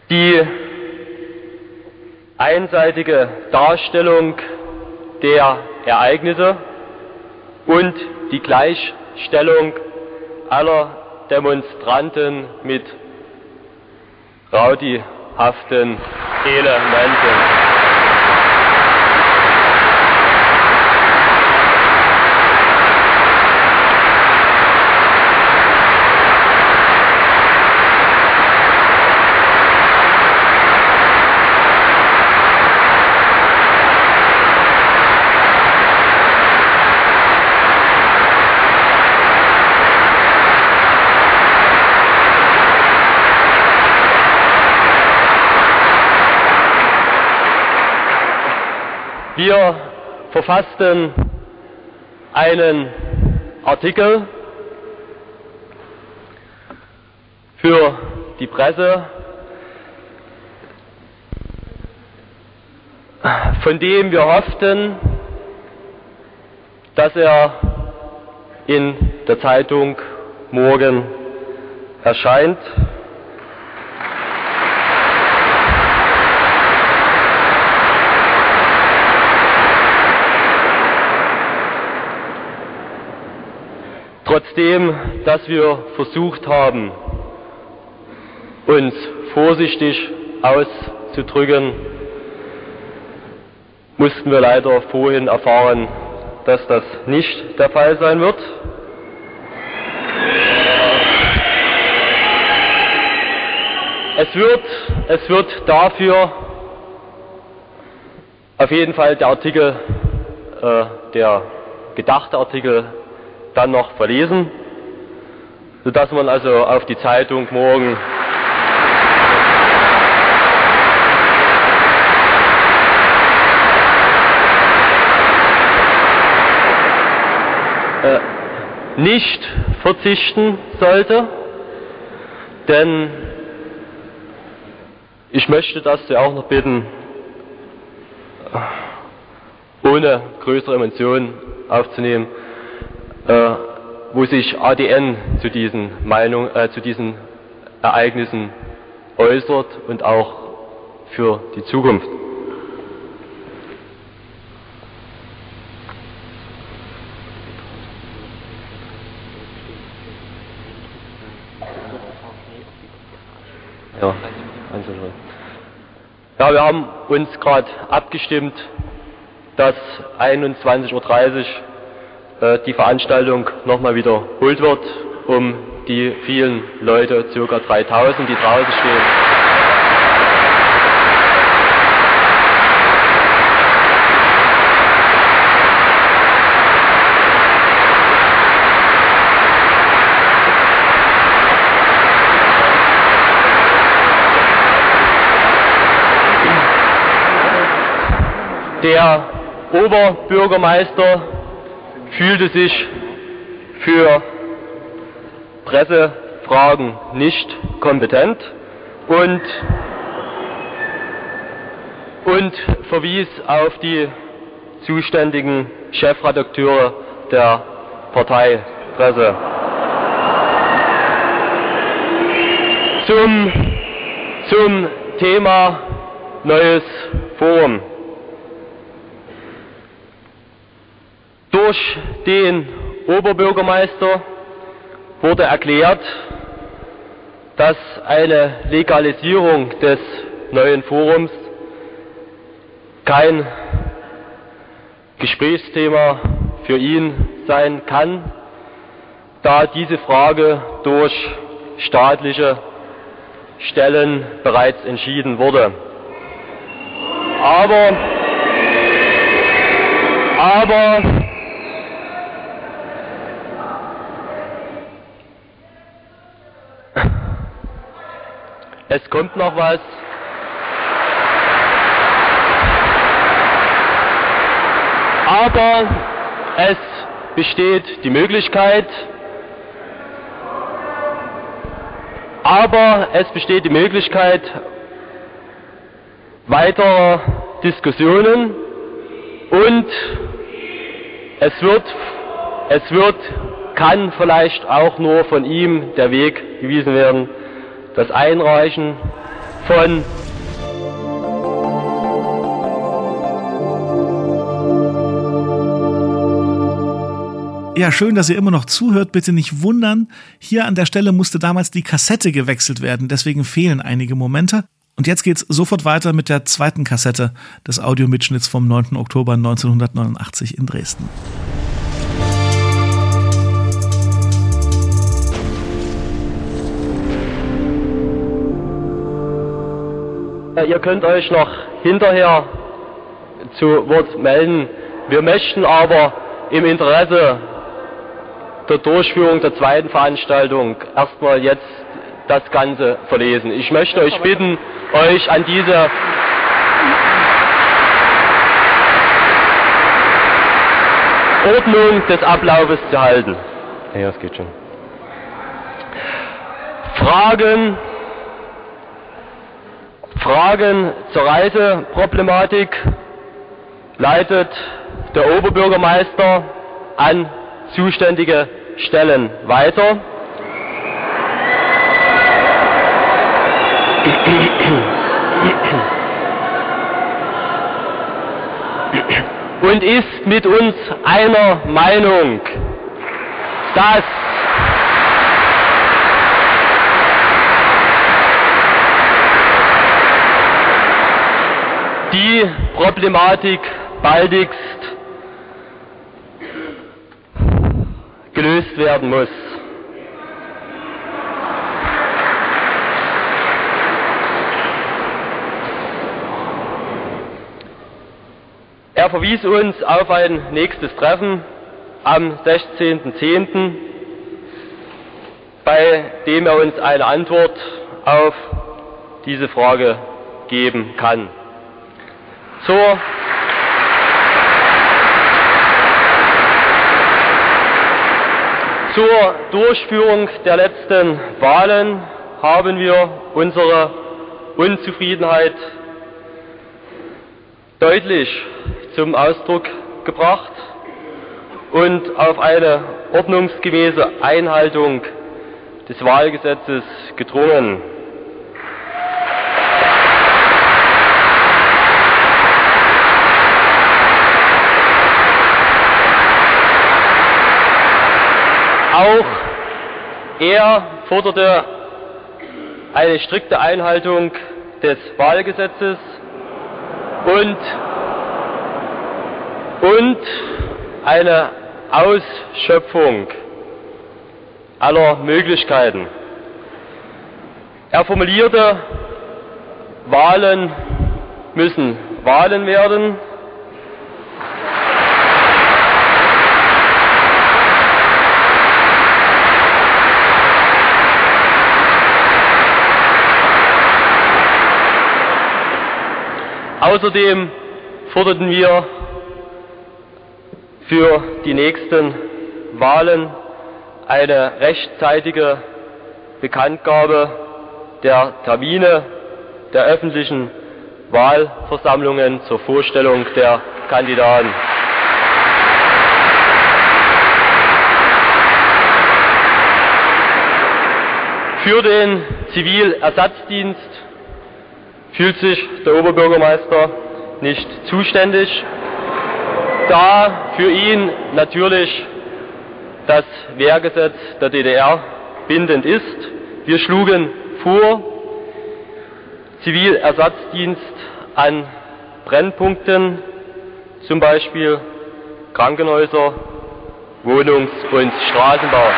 Speaker 4: die einseitige Darstellung der Ereignisse und die Gleichstellung aller Demonstranten mit raudihaften Elementen. Wir verfassten einen Artikel für die Presse, von dem wir hofften, dass er in der Zeitung morgen erscheint. Trotzdem, dass wir versucht haben, uns vorsichtig auszudrücken, mussten wir leider vorhin erfahren, dass das nicht der Fall sein wird. Es wird, es wird dafür auf jeden Fall der Artikel, äh, der gedachte Artikel dann noch verlesen, sodass man also auf die Zeitung morgen äh, nicht verzichten sollte, denn ich möchte das ja auch noch bitten, ohne größere Emotionen aufzunehmen äh, wo sich ADN zu diesen, Meinung, äh, zu diesen Ereignissen äußert und auch für die Zukunft. Ja, ja, wir haben uns gerade abgestimmt, dass 21.30 Uhr äh, die Veranstaltung nochmal wiederholt wird, um die vielen Leute, ca. 3000, die draußen stehen, der Oberbürgermeister fühlte sich für Pressefragen nicht kompetent und, und verwies auf die zuständigen Chefredakteure der Parteipresse. Zum, zum Thema neues Forum. Durch den Oberbürgermeister wurde erklärt, dass eine Legalisierung des neuen Forums kein Gesprächsthema für ihn sein kann, da diese Frage durch staatliche Stellen bereits entschieden wurde. Aber, aber es kommt noch was. Aber es besteht die Möglichkeit, aber es besteht die Möglichkeit weiterer Diskussionen. Und es wird, es wird, kann vielleicht auch nur von ihm der Weg gewiesen werden, das Einreichen von
Speaker 3: Ja, schön, dass ihr immer noch zuhört. Bitte nicht wundern. Hier an der Stelle musste damals die Kassette gewechselt werden. Deswegen fehlen einige Momente. Und jetzt geht's sofort weiter mit der zweiten Kassette des Audiomitschnitts vom 9. Oktober 1989 in Dresden.
Speaker 4: Ihr könnt euch noch hinterher zu Wort melden. Wir möchten aber im Interesse der Durchführung der zweiten Veranstaltung erstmal jetzt das Ganze verlesen. Ich möchte euch bitten, euch an diese Ordnung des Ablaufes zu halten. Ja, das geht schon. Fragen, Fragen zur Reiseproblematik leitet der Oberbürgermeister an zuständige Stellen weiter. Und ist mit uns einer Meinung, dass die Problematik baldigst gelöst werden muss. Er verwies uns auf ein nächstes Treffen am 16.10., bei dem er uns eine Antwort auf diese Frage geben kann. Zur Zur Durchführung der letzten Wahlen haben wir unsere Unzufriedenheit deutlich zum Ausdruck gebracht und auf eine ordnungsgemäße Einhaltung des Wahlgesetzes gedrungen. Auch er forderte eine strikte Einhaltung des Wahlgesetzes und, und eine Ausschöpfung aller Möglichkeiten. Er formulierte, Wahlen müssen Wahlen werden Außerdem forderten wir für die nächsten Wahlen eine rechtzeitige Bekanntgabe der Termine der öffentlichen Wahlversammlungen zur Vorstellung der Kandidaten. Für den Zivilersatzdienst fühlt sich der Oberbürgermeister nicht zuständig, da für ihn natürlich das Wehrgesetz der DDR bindend ist. Wir schlugen vor, Zivilersatzdienst an Brennpunkten, zum Beispiel Krankenhäuser, Wohnungs- und Straßenbau.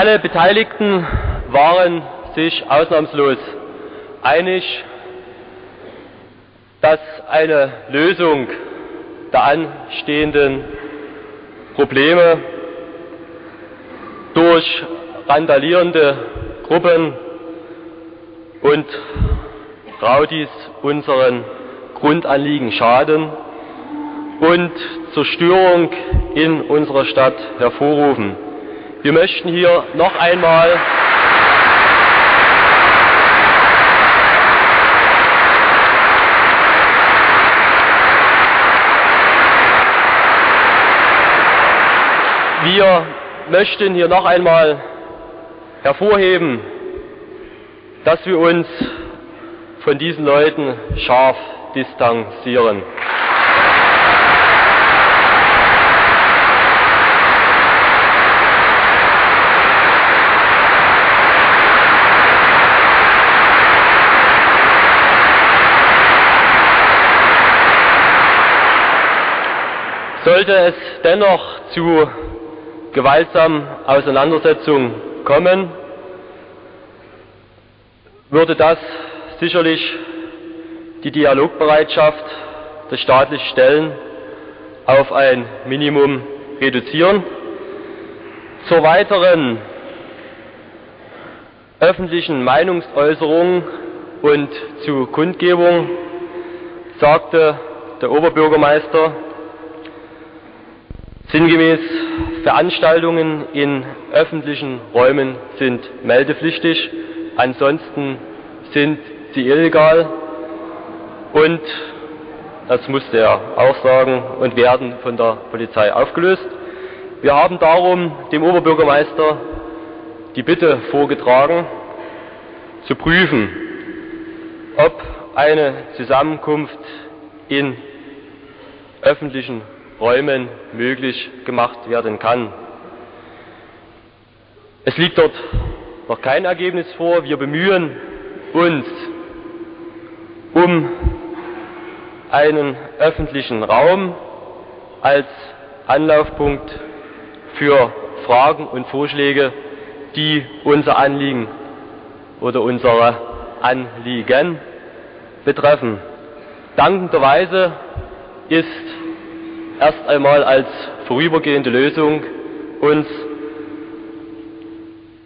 Speaker 4: Alle Beteiligten waren sich ausnahmslos einig, dass eine Lösung der anstehenden Probleme durch randalierende Gruppen und Raudis unseren Grundanliegen schaden und Zerstörung in unserer Stadt hervorrufen. Wir möchten hier noch einmal Wir möchten hier noch einmal hervorheben, dass wir uns von diesen Leuten scharf distanzieren. Sollte es dennoch zu gewaltsamen Auseinandersetzungen kommen, würde das sicherlich die Dialogbereitschaft der staatlichen Stellen auf ein Minimum reduzieren. Zur weiteren öffentlichen Meinungsäußerung und zu Kundgebung sagte der Oberbürgermeister sinngemäß, Veranstaltungen in öffentlichen Räumen sind meldepflichtig, ansonsten sind sie illegal und das musste er auch sagen und werden von der Polizei aufgelöst. Wir haben darum dem Oberbürgermeister die Bitte vorgetragen, zu prüfen, ob eine Zusammenkunft in öffentlichen Räumen möglich gemacht werden kann. Es liegt dort noch kein Ergebnis vor. Wir bemühen uns um einen öffentlichen Raum als Anlaufpunkt für Fragen und Vorschläge, die unser Anliegen oder unsere Anliegen betreffen. Dankenderweise ist erst einmal als vorübergehende Lösung uns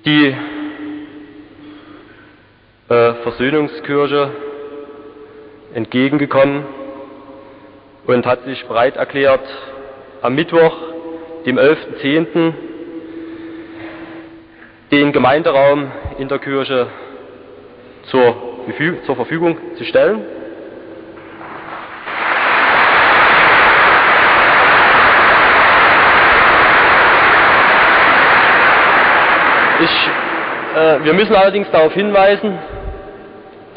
Speaker 4: die äh, Versöhnungskirche entgegengekommen und hat sich bereit erklärt, am Mittwoch, dem 11.10., den Gemeinderaum in der Kirche zur, zur Verfügung zu stellen. Ich, äh, wir müssen allerdings darauf hinweisen,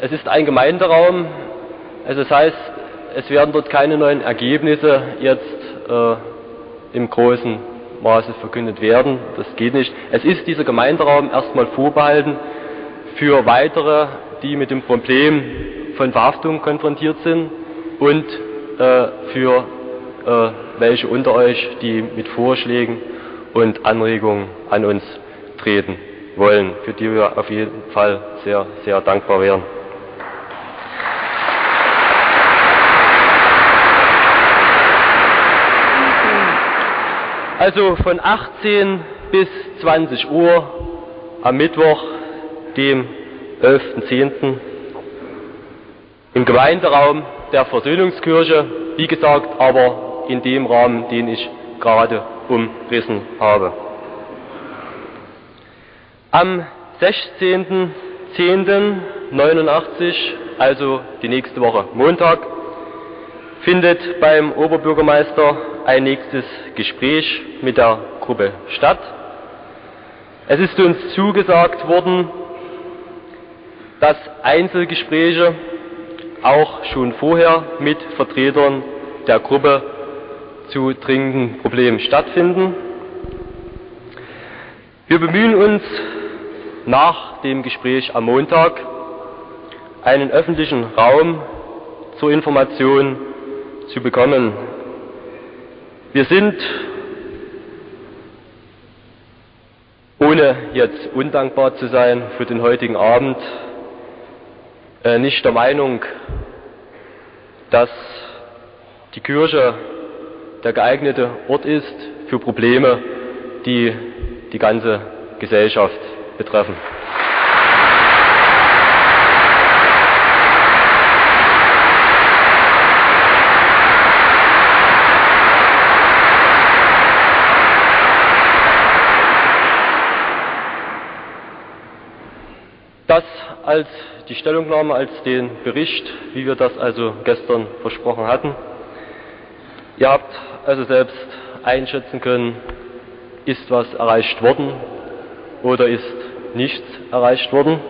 Speaker 4: es ist ein Gemeinderaum, also das heißt, es werden dort keine neuen Ergebnisse jetzt äh, im großen Maße verkündet werden. Das geht nicht. Es ist dieser Gemeinderaum erstmal vorbehalten für weitere, die mit dem Problem von Verhaftung konfrontiert sind und äh, für äh, welche unter euch, die mit Vorschlägen und Anregungen an uns treten wollen, für die wir auf jeden Fall sehr, sehr dankbar wären. Also von 18 bis 20 Uhr am Mittwoch, dem 11.10. im Gemeinderaum der Versöhnungskirche, wie gesagt, aber in dem Rahmen, den ich gerade umrissen habe. Am 16.10.89, also die nächste Woche Montag, findet beim Oberbürgermeister ein nächstes Gespräch mit der Gruppe statt. Es ist uns zugesagt worden, dass Einzelgespräche auch schon vorher mit Vertretern der Gruppe zu dringenden Problemen stattfinden. Wir bemühen uns nach dem Gespräch am Montag einen öffentlichen Raum zur Information zu bekommen. Wir sind, ohne jetzt undankbar zu sein für den heutigen Abend, äh, nicht der Meinung, dass die Kirche der geeignete Ort ist für Probleme, die die ganze Gesellschaft betreffen. Das als die Stellungnahme, als den Bericht, wie wir das also gestern versprochen hatten. Ihr habt also selbst einschätzen können, ist was erreicht worden oder ist nichts erreicht worden.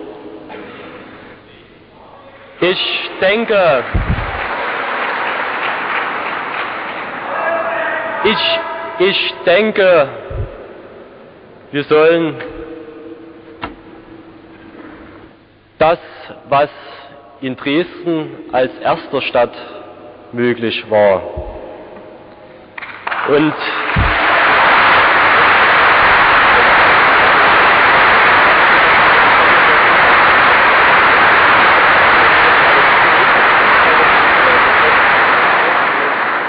Speaker 4: Ich denke, ich, ich denke, wir sollen das, was in Dresden als erster Stadt möglich war. Und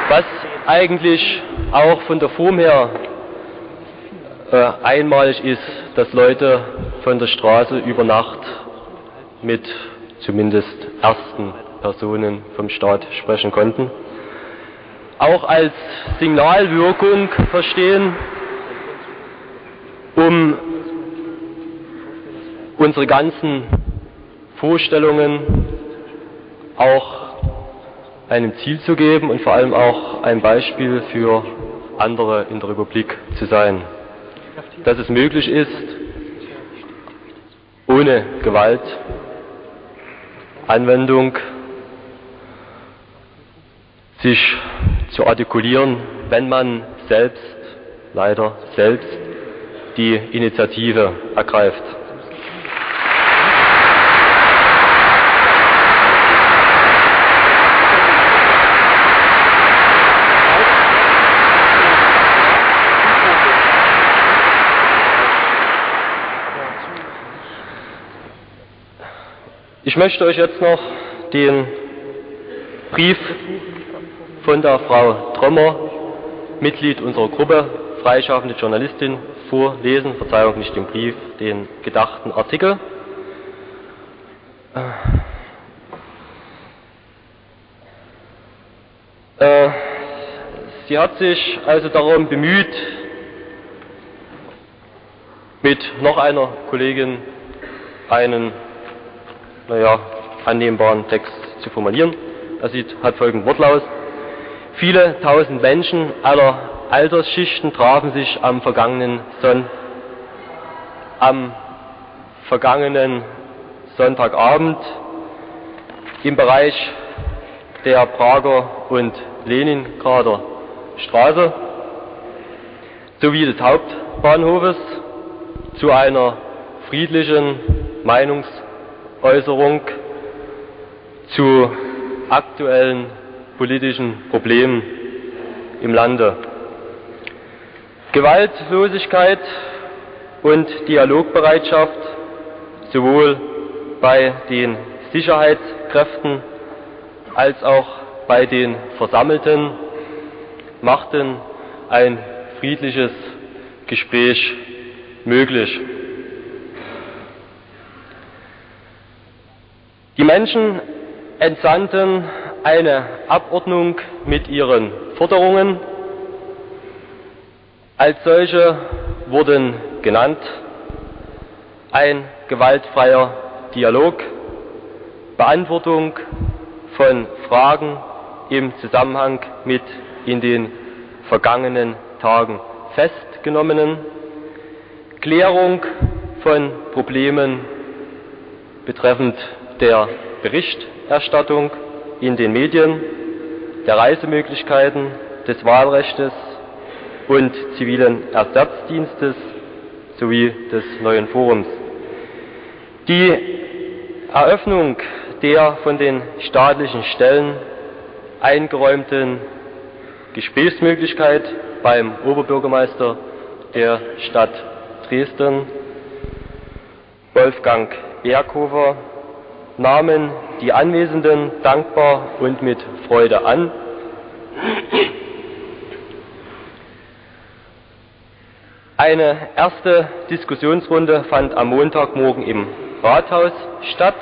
Speaker 4: was eigentlich auch von der Form her äh, einmalig ist, dass Leute von der Straße über Nacht mit zumindest ersten Personen vom Staat sprechen konnten. Auch als Signalwirkung verstehen, um unsere ganzen Vorstellungen auch einem Ziel zu geben und vor allem auch ein Beispiel für andere in der Republik zu sein. Dass es möglich ist, ohne Gewalt Anwendung sich zu artikulieren, wenn man selbst, leider selbst, die Initiative ergreift. Ich möchte euch jetzt noch den Brief von der Frau Trommer, Mitglied unserer Gruppe, freischaffende Journalistin, vorlesen. Verzeihung, nicht den Brief, den gedachten Artikel. Äh, sie hat sich also darum bemüht, mit noch einer Kollegin einen naja, annehmbaren Text zu formulieren. Er sieht, hat folgenden Wortlaut. Viele tausend Menschen aller Altersschichten trafen sich am vergangenen, Son am vergangenen Sonntagabend im Bereich der Prager und Leningrader Straße sowie des Hauptbahnhofes zu einer friedlichen Meinungs- Äußerung zu aktuellen politischen Problemen im Lande. Gewaltlosigkeit und Dialogbereitschaft sowohl bei den Sicherheitskräften als auch bei den Versammelten machten ein friedliches Gespräch möglich. Die Menschen entsandten eine Abordnung mit ihren Forderungen. Als solche wurden genannt ein gewaltfreier Dialog, Beantwortung von Fragen im Zusammenhang mit in den vergangenen Tagen festgenommenen, Klärung von Problemen betreffend der Berichterstattung in den Medien, der Reisemöglichkeiten, des Wahlrechts und zivilen Ersatzdienstes sowie des neuen Forums. Die Eröffnung der von den staatlichen Stellen eingeräumten Gesprächsmöglichkeit beim Oberbürgermeister der Stadt Dresden, Wolfgang Berghofer, nahmen die Anwesenden dankbar und mit Freude an. Eine erste Diskussionsrunde fand am Montagmorgen im Rathaus statt.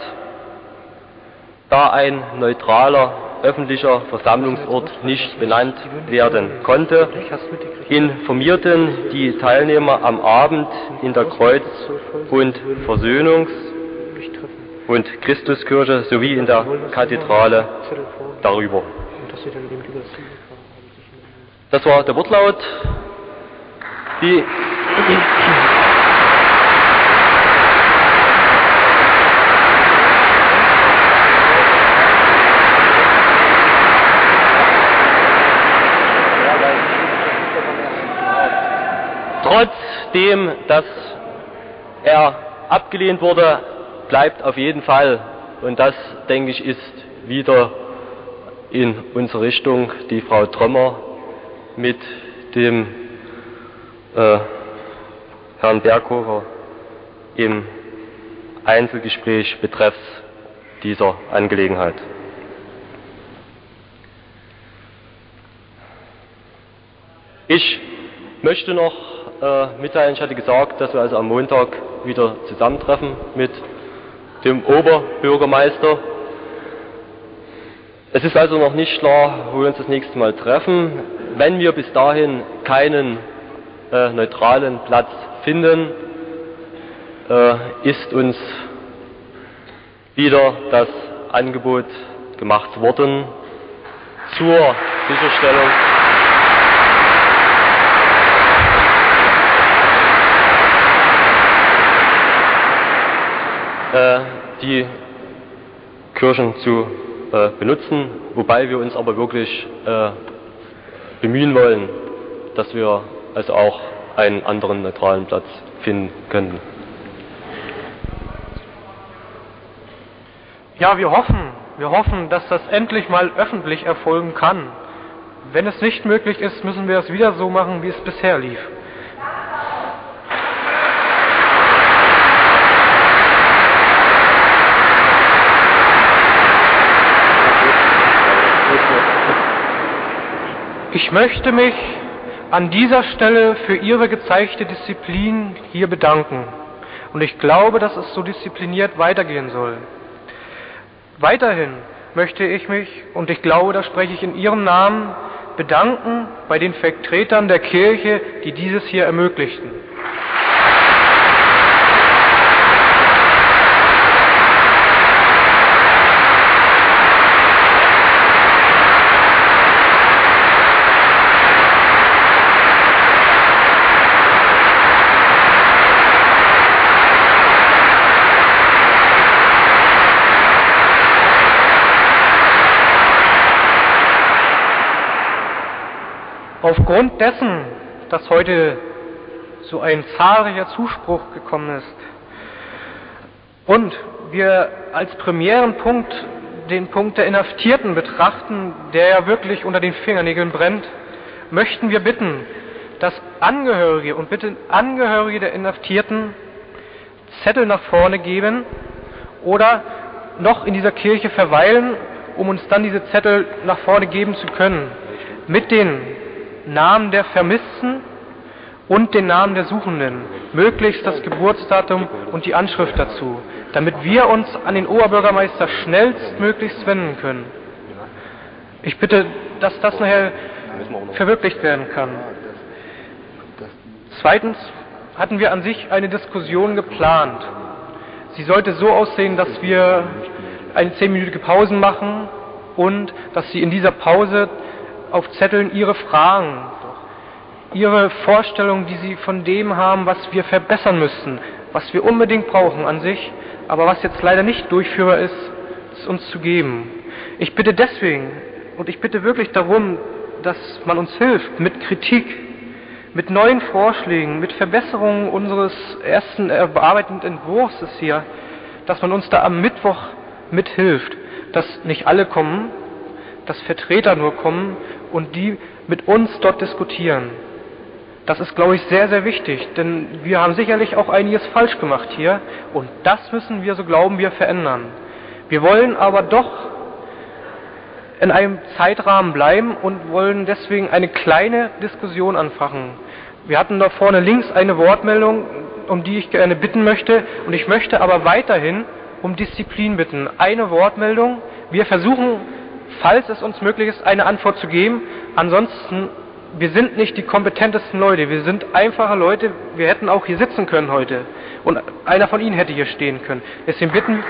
Speaker 4: Da ein neutraler öffentlicher Versammlungsort nicht benannt werden konnte, informierten die Teilnehmer am Abend in der Kreuz- und Versöhnungs- und Christuskirche sowie in der Kathedrale darüber. Das war der Wortlaut. Die Trotzdem, dass er abgelehnt wurde, bleibt auf jeden Fall, und das denke ich ist wieder in unsere Richtung die Frau Trommer mit dem äh, Herrn Berghofer im Einzelgespräch betreffs dieser Angelegenheit. Ich möchte noch äh, mitteilen, ich hatte gesagt, dass wir also am Montag wieder zusammentreffen mit dem Oberbürgermeister. Es ist also noch nicht klar, wo wir uns das nächste Mal treffen. Wenn wir bis dahin keinen äh, neutralen Platz finden, äh, ist uns wieder das Angebot gemacht worden zur Sicherstellung äh, die Kirchen zu äh, benutzen, wobei wir uns aber wirklich äh, bemühen wollen, dass wir also auch einen anderen neutralen Platz finden können.
Speaker 8: Ja, wir hoffen, wir hoffen, dass das endlich mal öffentlich erfolgen kann. Wenn es nicht möglich ist, müssen wir es wieder so machen, wie es bisher lief. Ich möchte mich an dieser Stelle für Ihre gezeigte Disziplin hier bedanken. Und ich glaube, dass es so diszipliniert weitergehen soll. Weiterhin möchte ich mich, und ich glaube, da spreche ich in Ihrem Namen, bedanken bei den Vertretern der Kirche, die dieses hier ermöglichten. Aufgrund dessen, dass heute so ein zahlreicher Zuspruch gekommen ist und wir als primären Punkt den Punkt der Inhaftierten betrachten, der ja wirklich unter den Fingernägeln brennt, möchten wir bitten, dass Angehörige und bitte Angehörige der Inhaftierten Zettel nach vorne geben oder noch in dieser Kirche verweilen, um uns dann diese Zettel nach vorne geben zu können. Mit den Namen der Vermissten und den Namen der Suchenden, möglichst das Geburtsdatum und die Anschrift dazu, damit wir uns an den Oberbürgermeister schnellstmöglichst wenden können. Ich bitte, dass das nachher verwirklicht werden kann. Zweitens hatten wir an sich eine Diskussion geplant. Sie sollte so aussehen, dass wir eine zehnminütige Pause machen und dass Sie in dieser Pause auf Zetteln Ihre Fragen, Ihre Vorstellungen, die Sie von dem haben, was wir verbessern müssten, was wir unbedingt brauchen an sich, aber was jetzt leider nicht durchführbar ist, es uns zu geben. Ich bitte deswegen und ich bitte wirklich darum, dass man uns hilft mit Kritik, mit neuen Vorschlägen, mit Verbesserungen unseres ersten äh, bearbeitenden Entwurfs hier, dass man uns da am Mittwoch mithilft, dass nicht alle kommen, dass Vertreter nur kommen und die mit uns dort diskutieren. Das ist, glaube ich, sehr, sehr wichtig, denn wir haben sicherlich auch einiges falsch gemacht hier und das müssen wir, so glauben wir, verändern. Wir wollen aber doch in einem Zeitrahmen bleiben und wollen deswegen eine kleine Diskussion anfachen. Wir hatten da vorne links eine Wortmeldung, um die ich gerne bitten möchte, und ich möchte aber weiterhin um Disziplin bitten. Eine Wortmeldung. Wir versuchen, falls es uns möglich ist, eine Antwort zu geben. Ansonsten, wir sind nicht die kompetentesten Leute. Wir sind einfache Leute. Wir hätten auch hier sitzen können heute. Und einer von Ihnen hätte hier stehen können. Deswegen bitten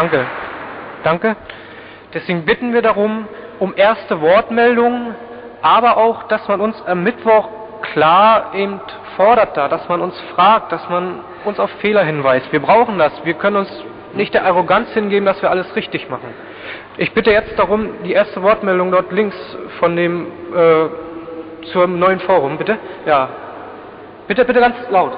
Speaker 8: Danke. Danke. Deswegen bitten wir darum, um erste Wortmeldungen, aber auch, dass man uns am Mittwoch klar eben fordert da, dass man uns fragt, dass man uns auf Fehler hinweist. Wir brauchen das. Wir können uns nicht der Arroganz hingeben, dass wir alles richtig machen. Ich bitte jetzt darum, die erste Wortmeldung dort links von dem äh, zum neuen Forum, bitte. Ja. Bitte, bitte ganz laut.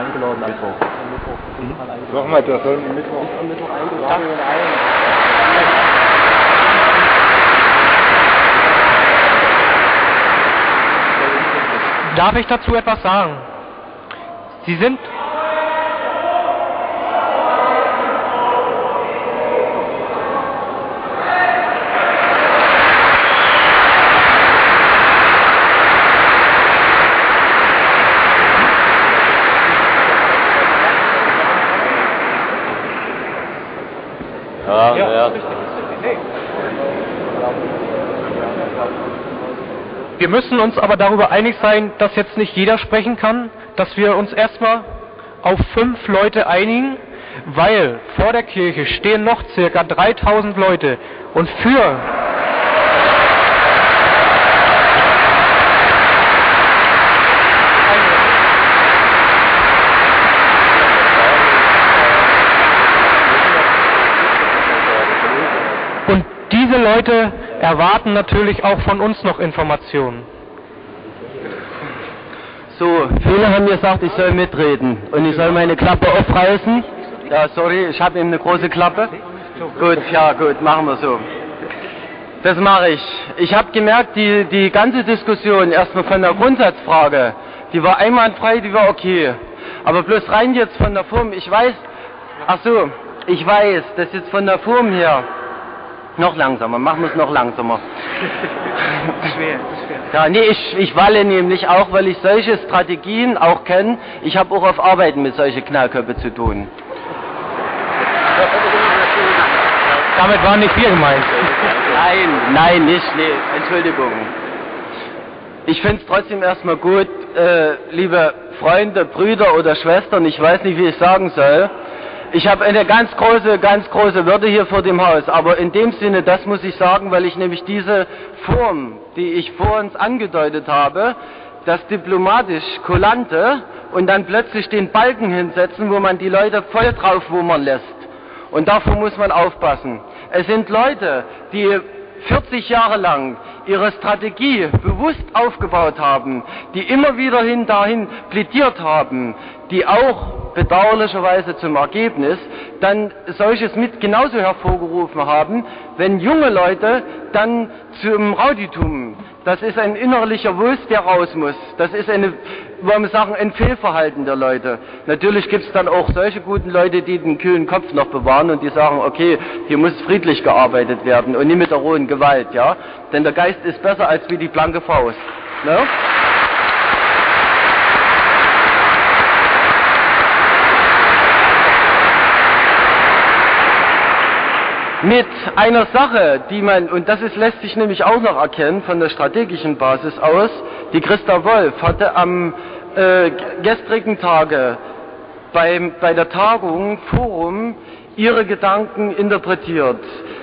Speaker 7: eingeladen am Mittwoch. Nochmal, der soll am Mittwoch. Am Mittwoch eingeladen.
Speaker 8: Darf ich dazu etwas sagen? Sie sind
Speaker 5: Ja, ja. ja.
Speaker 8: Müssen uns aber darüber einig sein, dass jetzt nicht jeder sprechen kann, dass wir uns erstmal auf fünf Leute einigen, weil vor der Kirche stehen noch circa 3000 Leute und für Und diese Leute erwarten natürlich auch von uns noch Informationen.
Speaker 11: So, viele haben gesagt, ich soll mitreden und ich soll meine Klappe aufreißen. Ja, sorry, ich habe eben eine große Klappe. Gut, ja, gut, machen wir so. Das mache ich. Ich habe gemerkt, die, die ganze Diskussion erstmal von der Grundsatzfrage, die war einwandfrei, die war okay. Aber bloß rein jetzt von der Form, ich weiß, ach so, ich weiß, dass jetzt von der Form her, noch langsamer, machen wir es noch langsamer.
Speaker 8: Schwer, schwer.
Speaker 11: Ja, nee, ich, ich walle nämlich auch, weil ich solche Strategien auch kenne. Ich habe auch auf Arbeiten mit solchen Knallköpfe zu tun.
Speaker 8: Damit waren nicht wir gemeint.
Speaker 11: Nein, nein, nicht, nee, Entschuldigung. Ich finde es trotzdem erstmal gut, äh, liebe Freunde, Brüder oder Schwestern, ich weiß nicht, wie ich sagen soll, Ich habe eine ganz große, ganz große Würde hier vor dem Haus, aber in dem Sinne, das muss ich sagen, weil ich nämlich diese Form, die ich vor uns angedeutet habe, das diplomatisch Kulante und dann plötzlich den Balken hinsetzen, wo man die Leute voll drauf wummern lässt. Und davor muss man aufpassen. Es sind Leute, die 40 Jahre lang ihre Strategie bewusst aufgebaut haben, die immer wieder hin dahin plädiert haben, die auch bedauerlicherweise zum Ergebnis dann solches mit genauso hervorgerufen haben, wenn junge Leute dann zum Rauditum das ist ein innerlicher Wulst, der raus muss. Das ist eine, wollen wir sagen, ein Fehlverhalten der Leute. Natürlich gibt es dann auch solche guten Leute, die den kühlen Kopf noch bewahren und die sagen, okay, hier muss friedlich gearbeitet werden und nicht mit der rohen Gewalt, ja. Denn der Geist ist besser als wie die blanke Faust. Ne? Mit einer Sache, die man, und das ist, lässt sich nämlich auch noch erkennen von der strategischen Basis aus, die Christa Wolf hatte am äh, gestrigen Tage beim, bei der Tagung Forum ihre Gedanken interpretiert.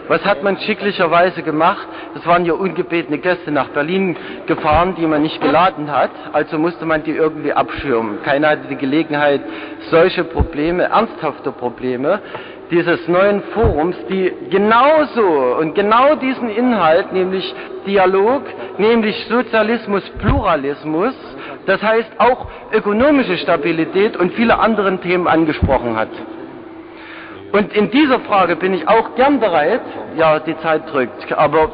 Speaker 11: Was hat man schicklicherweise gemacht? Das waren ja ungebetene Gäste nach Berlin gefahren, die man nicht geladen hat. Also musste man die irgendwie abschirmen. Keiner hatte die Gelegenheit, solche Probleme, ernsthafte Probleme, dieses neuen Forums, die genauso und genau diesen Inhalt, nämlich Dialog, nämlich Sozialismus, Pluralismus, das heißt auch ökonomische Stabilität und viele andere Themen angesprochen hat. Und in dieser Frage bin ich auch gern bereit, ja, die Zeit drückt, aber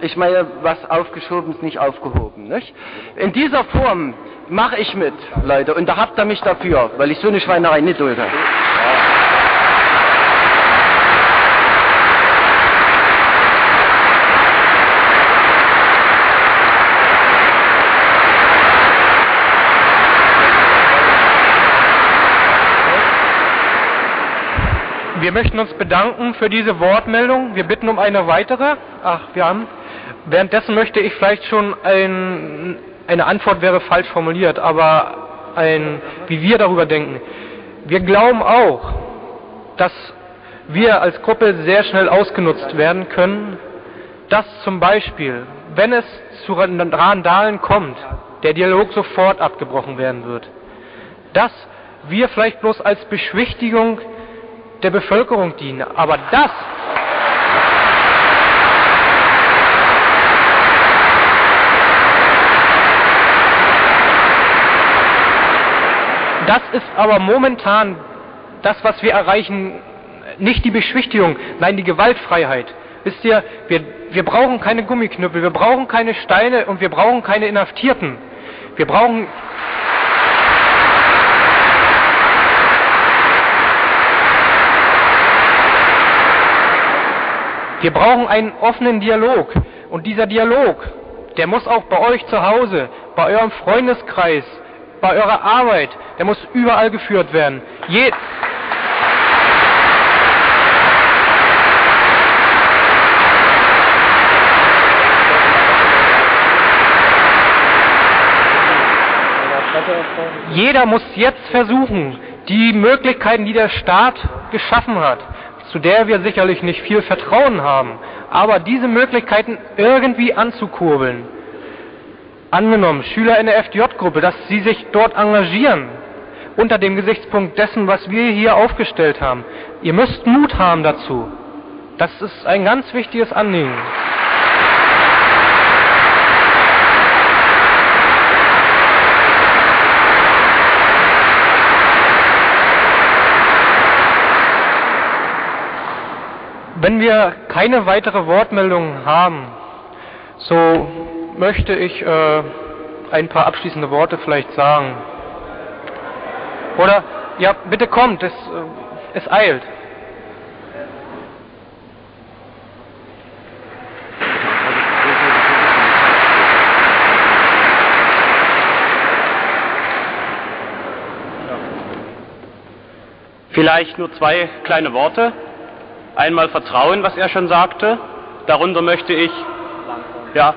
Speaker 11: ich meine, was aufgeschoben ist, nicht aufgehoben. Nicht? In dieser Form mache ich mit, Leute, und da habt ihr mich dafür, weil ich so eine Schweinerei nicht dulde.
Speaker 8: Wir möchten uns bedanken für diese Wortmeldung. Wir bitten um eine weitere. Ach, wir haben. Währenddessen möchte ich vielleicht schon ein, eine Antwort wäre falsch formuliert, aber ein, wie wir darüber denken. Wir glauben auch, dass wir als Gruppe sehr schnell ausgenutzt werden können, dass zum Beispiel, wenn es zu Randalen kommt, der Dialog sofort abgebrochen werden wird. Dass wir vielleicht bloß als Beschwichtigung der Bevölkerung diene. Aber das Das ist aber momentan das, was wir erreichen, nicht die Beschwichtigung, nein, die Gewaltfreiheit. Wisst ihr, wir, wir brauchen keine Gummiknüppel, wir brauchen keine Steine und wir brauchen keine Inhaftierten. Wir brauchen Wir brauchen einen offenen Dialog. Und dieser Dialog, der muss auch bei euch zu Hause, bei eurem Freundeskreis, bei eurer Arbeit, der muss überall geführt werden. Je Jeder muss jetzt versuchen, die Möglichkeiten, die der Staat geschaffen hat, zu der wir sicherlich nicht viel Vertrauen haben, aber diese Möglichkeiten irgendwie anzukurbeln. Angenommen, Schüler in der FDJ-Gruppe, dass sie sich dort engagieren, unter dem Gesichtspunkt dessen, was wir hier aufgestellt haben. Ihr müsst Mut haben dazu. Das ist ein ganz wichtiges Anliegen. Wenn wir keine weitere Wortmeldungen haben, so möchte ich äh, ein paar abschließende Worte vielleicht sagen. Oder, ja, bitte kommt, es, äh, es eilt.
Speaker 1: Vielleicht nur zwei kleine Worte. Einmal Vertrauen, was er schon sagte. Darunter möchte ich, ja,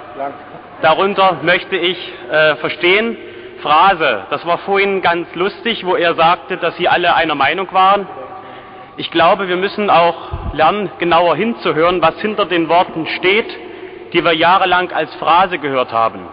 Speaker 1: darunter möchte ich äh, verstehen, Phrase. Das war vorhin ganz lustig, wo er sagte, dass sie alle einer Meinung waren.
Speaker 12: Ich glaube, wir müssen auch lernen, genauer hinzuhören, was hinter den Worten steht, die wir jahrelang als Phrase gehört haben.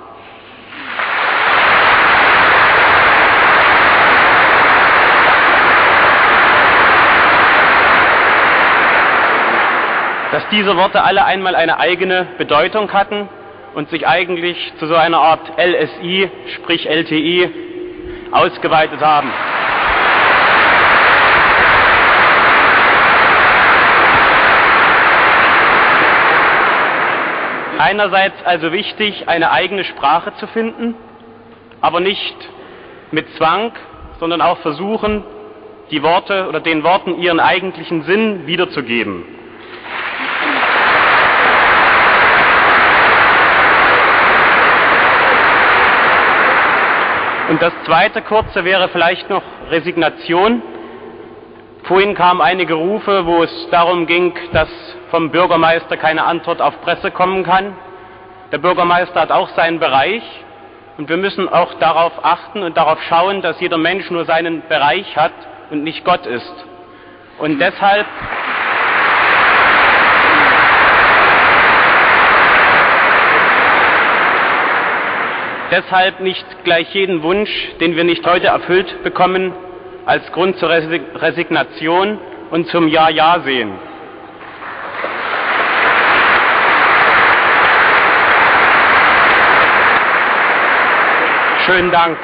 Speaker 12: Dass diese Worte alle einmal eine eigene Bedeutung hatten und sich eigentlich zu so einer Art LSI, sprich LTI, ausgeweitet haben. Einerseits also wichtig, eine eigene Sprache zu finden, aber nicht mit Zwang, sondern auch versuchen, die Worte oder den Worten ihren eigentlichen Sinn wiederzugeben. Und das zweite kurze wäre vielleicht noch Resignation. Vorhin kamen einige Rufe, wo es darum ging, dass vom Bürgermeister keine Antwort auf Presse kommen kann. Der Bürgermeister hat auch seinen Bereich und wir müssen auch darauf achten und darauf schauen, dass jeder Mensch nur seinen Bereich hat und nicht Gott ist. Und deshalb deshalb nicht gleich jeden Wunsch, den wir nicht heute erfüllt bekommen, als Grund zur Resignation und zum Ja-Ja sehen. Schönen Dank.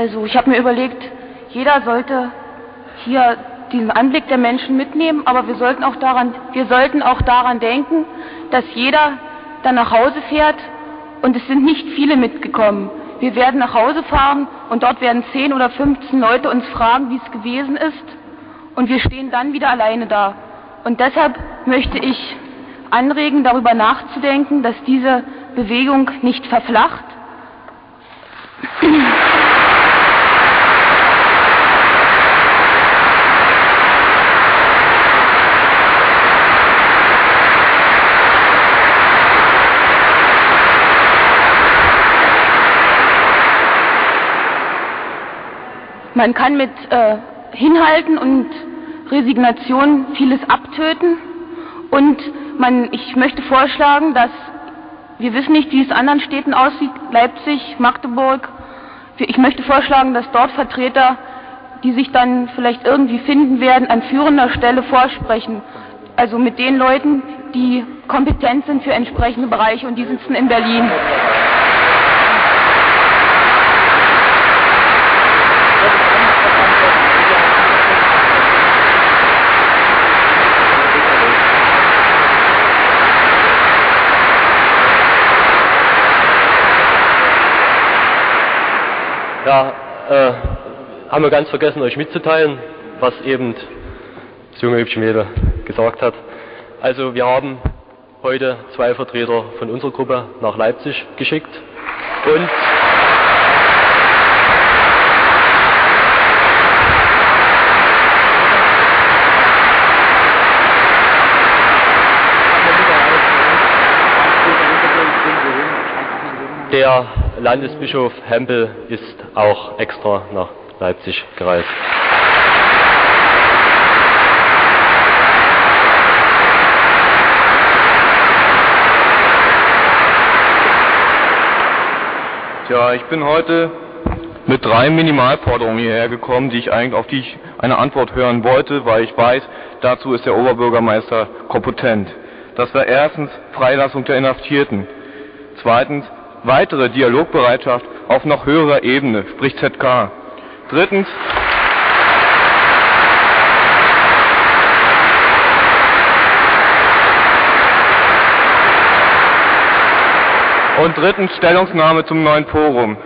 Speaker 13: Also ich habe mir überlegt, jeder sollte hier diesen Anblick der Menschen mitnehmen, aber wir sollten auch daran, wir sollten auch daran denken, dass jeder dann nach Hause fährt und es sind nicht viele mitgekommen. Wir werden nach Hause fahren und dort werden 10 oder 15 Leute uns fragen, wie es gewesen ist und wir stehen dann wieder alleine da. Und deshalb möchte ich anregen, darüber nachzudenken, dass diese Bewegung nicht verflacht. Man kann mit äh, Hinhalten und Resignation vieles abtöten. Und man, ich möchte vorschlagen, dass wir wissen nicht, wie es anderen Städten aussieht, Leipzig, Magdeburg. Ich möchte vorschlagen, dass dort Vertreter, die sich dann vielleicht irgendwie finden werden, an führender Stelle vorsprechen. Also mit den Leuten, die kompetent sind für entsprechende Bereiche und die sitzen in Berlin.
Speaker 4: Ja, äh, haben wir ganz vergessen, euch mitzuteilen, was eben das junge hübsche Mädel gesagt hat. Also wir haben heute zwei Vertreter von unserer Gruppe nach Leipzig geschickt und der Landesbischof Hempel ist auch extra nach Leipzig gereist.
Speaker 14: Tja, ich bin heute mit drei Minimalforderungen hierher gekommen, die ich eigentlich, auf die ich eine Antwort hören wollte, weil ich weiß, dazu ist der Oberbürgermeister kompetent. Das war erstens Freilassung der Inhaftierten. Zweitens weitere Dialogbereitschaft auf noch höherer Ebene, sprich ZK. Drittens, und drittens Stellungnahme zum neuen Forum.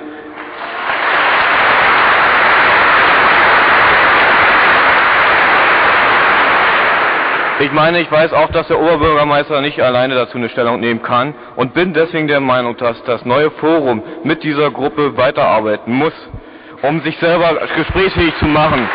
Speaker 14: Ich meine, ich weiß auch, dass der Oberbürgermeister nicht alleine dazu eine Stellung nehmen kann und bin deswegen der Meinung, dass das neue Forum mit dieser Gruppe weiterarbeiten muss, um sich selber gesprächsfähig zu machen.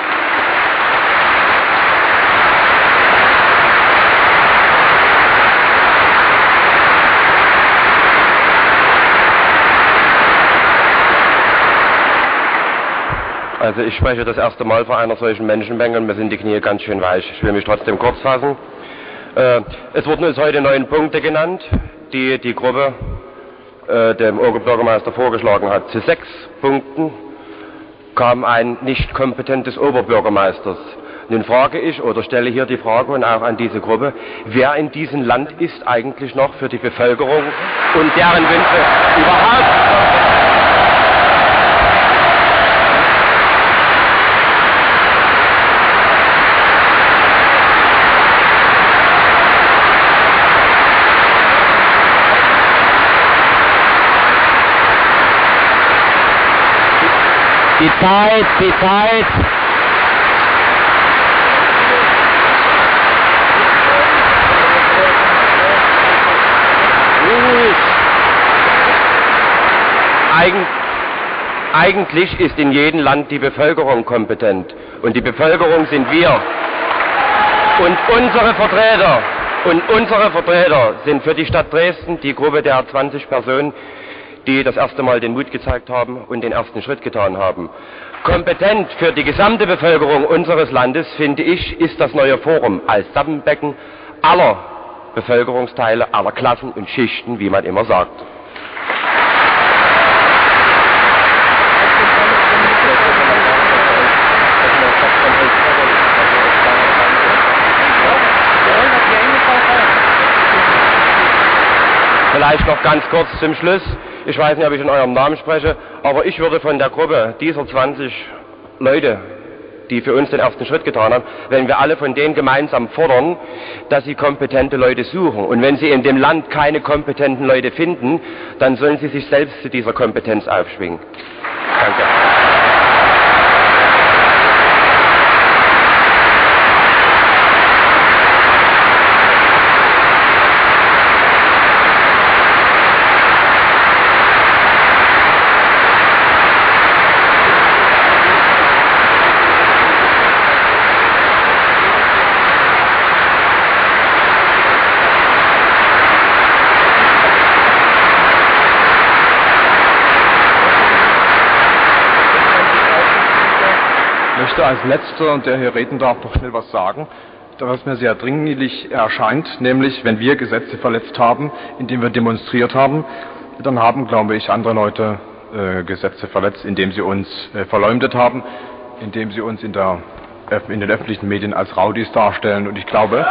Speaker 15: Also ich spreche das erste Mal vor einer solchen Menschenmenge und mir sind die Knie ganz schön weich. Ich will mich trotzdem kurz fassen. Äh, es wurden uns heute neun Punkte genannt, die die Gruppe äh, dem Oberbürgermeister vorgeschlagen hat. Zu sechs Punkten kam ein nicht kompetentes Oberbürgermeisters. Nun frage ich oder stelle hier die Frage und auch an diese Gruppe, wer in diesem Land ist eigentlich noch für die Bevölkerung und deren Wünsche überhaupt
Speaker 11: Die Zeit, die Zeit.
Speaker 15: Eigen, eigentlich ist in jedem Land die Bevölkerung kompetent. Und die Bevölkerung sind wir. Und unsere Vertreter, und unsere Vertreter sind für die Stadt Dresden, die Gruppe der 20 Personen, die das erste Mal den Mut gezeigt haben und den ersten Schritt getan haben. Kompetent für die gesamte Bevölkerung unseres Landes, finde ich, ist das neue Forum als Sammenbecken aller Bevölkerungsteile, aller Klassen und Schichten, wie man immer sagt. Vielleicht noch ganz kurz zum Schluss. Ich weiß nicht, ob ich in eurem Namen spreche, aber ich würde von der Gruppe dieser 20 Leute, die für uns den ersten Schritt getan haben, wenn wir alle von denen gemeinsam fordern, dass sie kompetente Leute suchen. Und wenn sie in dem Land keine kompetenten Leute finden, dann sollen sie sich selbst zu dieser Kompetenz aufschwingen. Danke.
Speaker 16: Möchte als Letzter, und der hier reden darf, noch schnell was sagen, was mir sehr dringlich erscheint, nämlich wenn wir Gesetze verletzt haben, indem wir demonstriert haben, dann haben, glaube ich, andere Leute äh, Gesetze verletzt, indem sie uns äh, verleumdet haben, indem sie uns in, der, in den öffentlichen Medien als Raudis darstellen. Und ich glaube,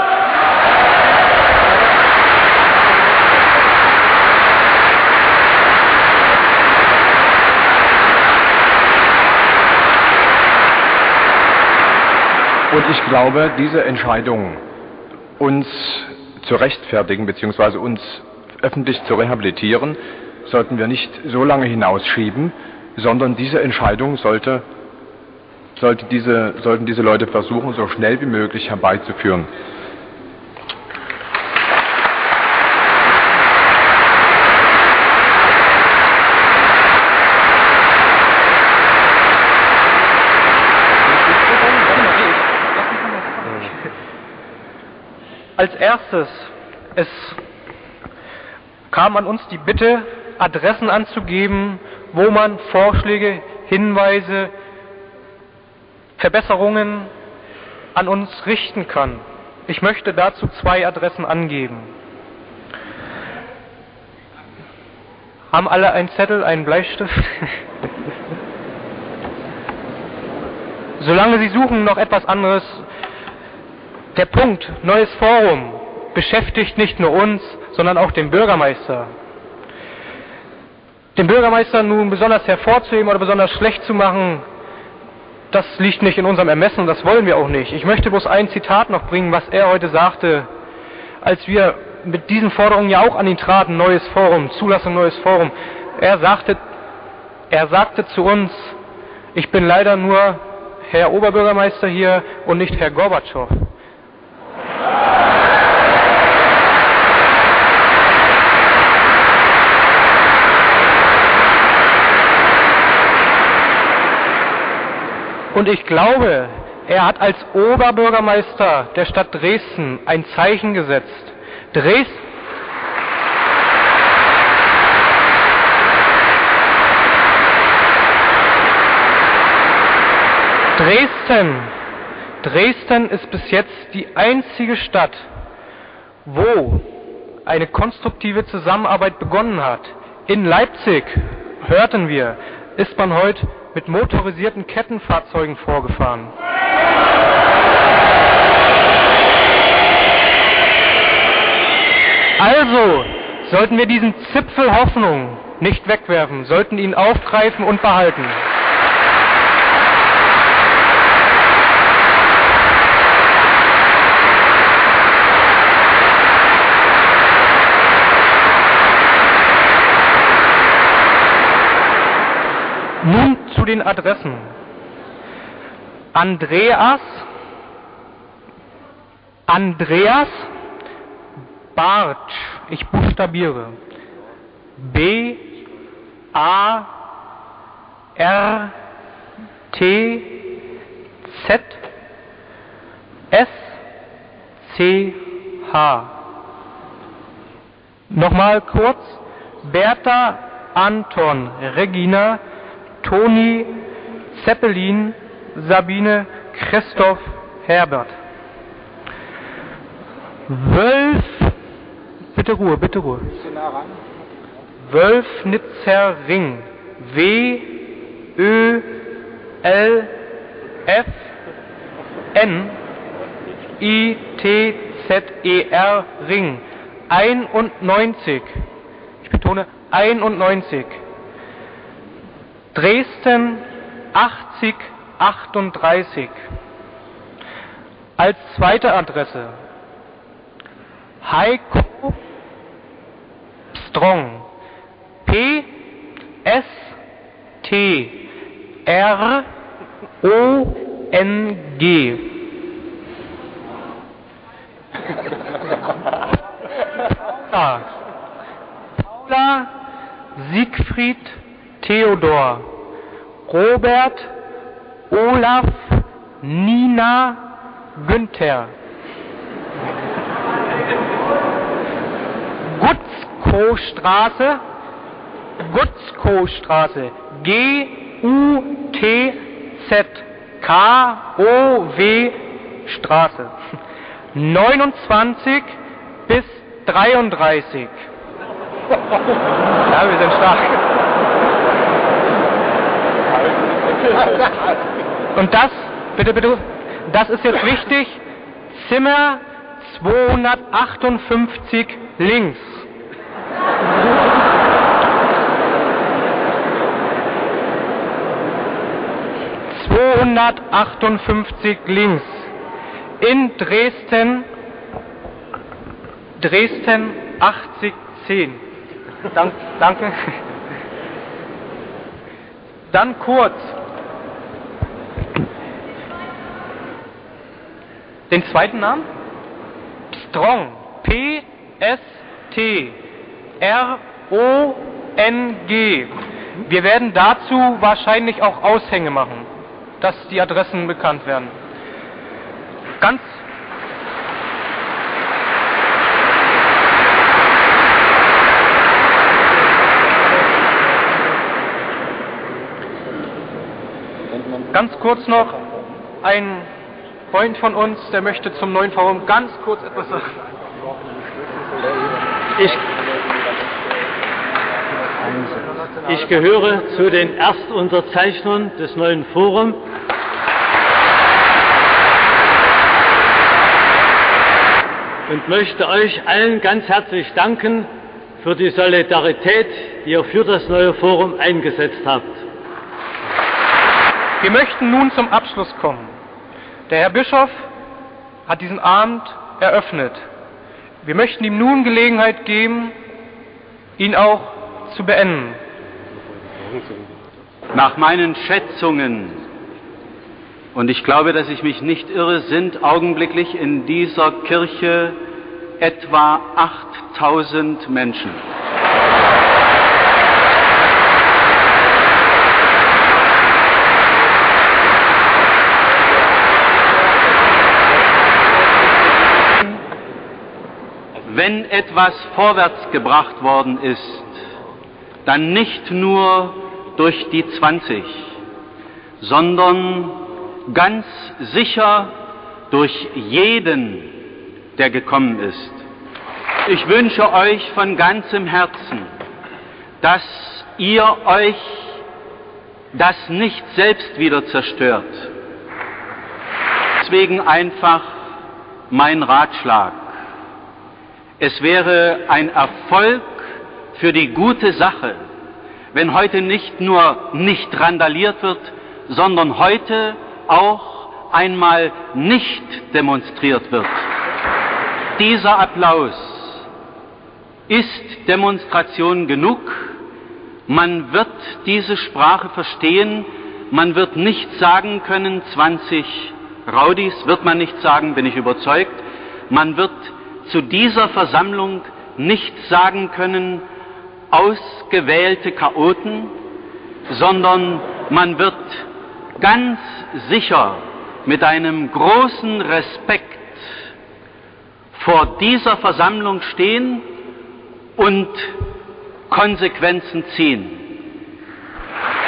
Speaker 16: Und ich glaube, diese Entscheidung, uns zu rechtfertigen bzw. uns öffentlich zu rehabilitieren, sollten wir nicht so lange hinausschieben, sondern diese Entscheidung sollte, sollte diese, sollten diese Leute versuchen, so schnell wie möglich herbeizuführen.
Speaker 8: Als erstes, es kam an uns die Bitte, Adressen anzugeben, wo man Vorschläge, Hinweise, Verbesserungen an uns richten kann. Ich möchte dazu zwei Adressen angeben. Haben alle einen Zettel, einen Bleistift? Solange Sie suchen, noch etwas anderes der Punkt neues Forum beschäftigt nicht nur uns, sondern auch den Bürgermeister. Den Bürgermeister nun besonders hervorzuheben oder besonders schlecht zu machen, das liegt nicht in unserem Ermessen und das wollen wir auch nicht. Ich möchte bloß ein Zitat noch bringen, was er heute sagte, als wir mit diesen Forderungen ja auch an ihn traten, neues Forum, Zulassung neues Forum. Er sagte, er sagte zu uns, ich bin leider nur Herr Oberbürgermeister hier und nicht Herr Gorbatschow. Und ich glaube, er hat als Oberbürgermeister der Stadt Dresden ein Zeichen gesetzt. Dresden Dresden. Dresden ist bis jetzt die einzige Stadt, wo eine konstruktive Zusammenarbeit begonnen hat. In Leipzig, hörten wir, ist man heute mit motorisierten Kettenfahrzeugen vorgefahren. Also sollten wir diesen Zipfel Hoffnung nicht wegwerfen, sollten ihn aufgreifen und behalten. Nun zu den Adressen. Andreas, Andreas Bartsch, ich buchstabiere. B A R T Z S C H. Nochmal kurz. Bertha Anton Regina Toni Zeppelin Sabine Christoph Herbert. Wölf, bitte Ruhe, bitte Ruhe. Wölfnitzer Ring. W, Ö, L, F, N, I, T, Z, E, R, Ring. 91. Ich betone 91. Dresden 80 38. Als zweite Adresse Heiko Strong. P S T R O N G. Paula Siegfried Theodor. Robert Olaf Nina Günther. Gutzkow-Straße, Gutzkow-Straße, G-U-T-Z, K-O-W Straße, 29 bis 33. Ja, wir sind stark. Und das, bitte, bitte, das ist jetzt wichtig, Zimmer 258 links. ...258 links. In Dresden... Dresden 8010. Dank, danke. Dann kurz. Den zweiten Namen? Strong. P-S-T-R-O-N-G. Wir werden dazu wahrscheinlich auch Aushänge machen, dass die Adressen bekannt werden. Ganz Ganz kurz noch, ein Freund von uns, der möchte zum neuen Forum ganz kurz etwas sagen.
Speaker 1: Ich, ich gehöre zu den Erstunterzeichnern des neuen Forums. Und möchte euch allen ganz herzlich danken für die Solidarität, die ihr für das neue Forum eingesetzt habt.
Speaker 8: Wir möchten nun zum Abschluss kommen. Der Herr Bischof hat diesen Abend eröffnet. Wir möchten ihm nun Gelegenheit geben, ihn auch zu beenden.
Speaker 1: Nach meinen Schätzungen, und ich glaube, dass ich mich nicht irre, sind augenblicklich in dieser Kirche etwa 8000 Menschen. Wenn etwas vorwärts gebracht worden ist, dann nicht nur durch die 20, sondern ganz sicher durch jeden, der gekommen ist. Ich wünsche euch von ganzem Herzen, dass ihr euch das nicht selbst wieder zerstört. Deswegen einfach mein Ratschlag. Es wäre ein Erfolg für die gute Sache, wenn heute nicht nur nicht randaliert wird, sondern heute auch einmal nicht demonstriert wird. Dieser Applaus ist Demonstration genug. Man wird diese Sprache verstehen. Man wird nicht sagen können, 20 Raudis wird man nicht sagen, bin ich überzeugt. Man wird zu dieser Versammlung nicht sagen können, ausgewählte Chaoten, sondern man wird ganz sicher mit einem großen Respekt vor dieser Versammlung stehen und Konsequenzen ziehen.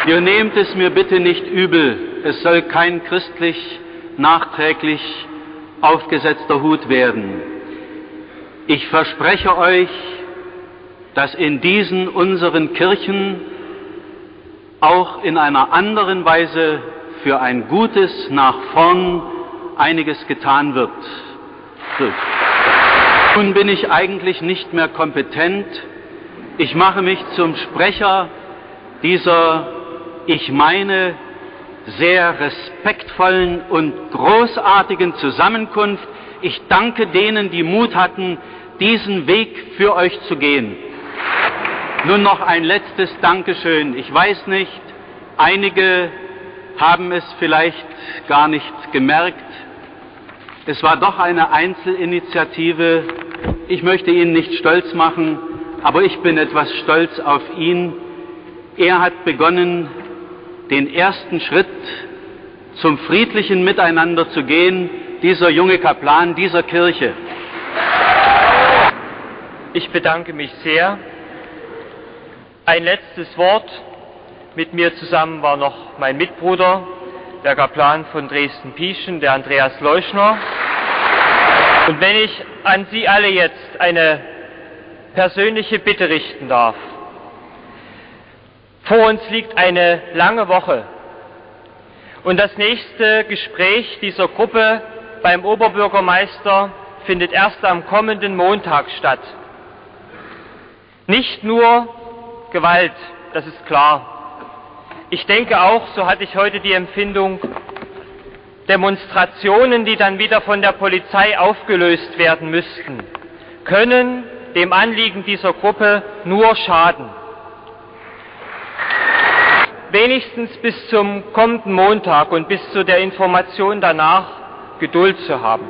Speaker 1: Ihr nehmt es mir bitte nicht übel, es soll kein christlich nachträglich aufgesetzter Hut werden. Ich verspreche euch, dass in diesen unseren Kirchen auch in einer anderen Weise für ein Gutes nach vorn einiges getan wird. Nun bin ich eigentlich nicht mehr kompetent. Ich mache mich zum Sprecher dieser, ich meine, sehr respektvollen und großartigen Zusammenkunft. Ich danke denen, die Mut hatten, diesen Weg für euch zu gehen. Nun noch ein letztes Dankeschön. Ich weiß nicht, einige haben es vielleicht gar nicht gemerkt. Es war doch eine Einzelinitiative. Ich möchte ihn nicht stolz machen, aber ich bin etwas stolz auf ihn. Er hat begonnen, den ersten Schritt zum friedlichen Miteinander zu gehen, dieser junge Kaplan dieser Kirche.
Speaker 5: Ich bedanke mich sehr. Ein letztes Wort. Mit mir zusammen war noch mein Mitbruder, der Kaplan von Dresden-Pieschen, der Andreas Leuschner. Und wenn ich an Sie alle jetzt eine persönliche Bitte richten darf. Vor uns liegt eine lange Woche und das nächste Gespräch dieser Gruppe beim Oberbürgermeister findet erst am kommenden Montag statt. Nicht nur Gewalt, das ist klar. Ich denke auch, so hatte ich heute die Empfindung, Demonstrationen, die dann wieder von der Polizei aufgelöst werden müssten, können dem Anliegen dieser Gruppe nur schaden. Wenigstens bis zum kommenden Montag und bis zu der Information danach Geduld zu haben.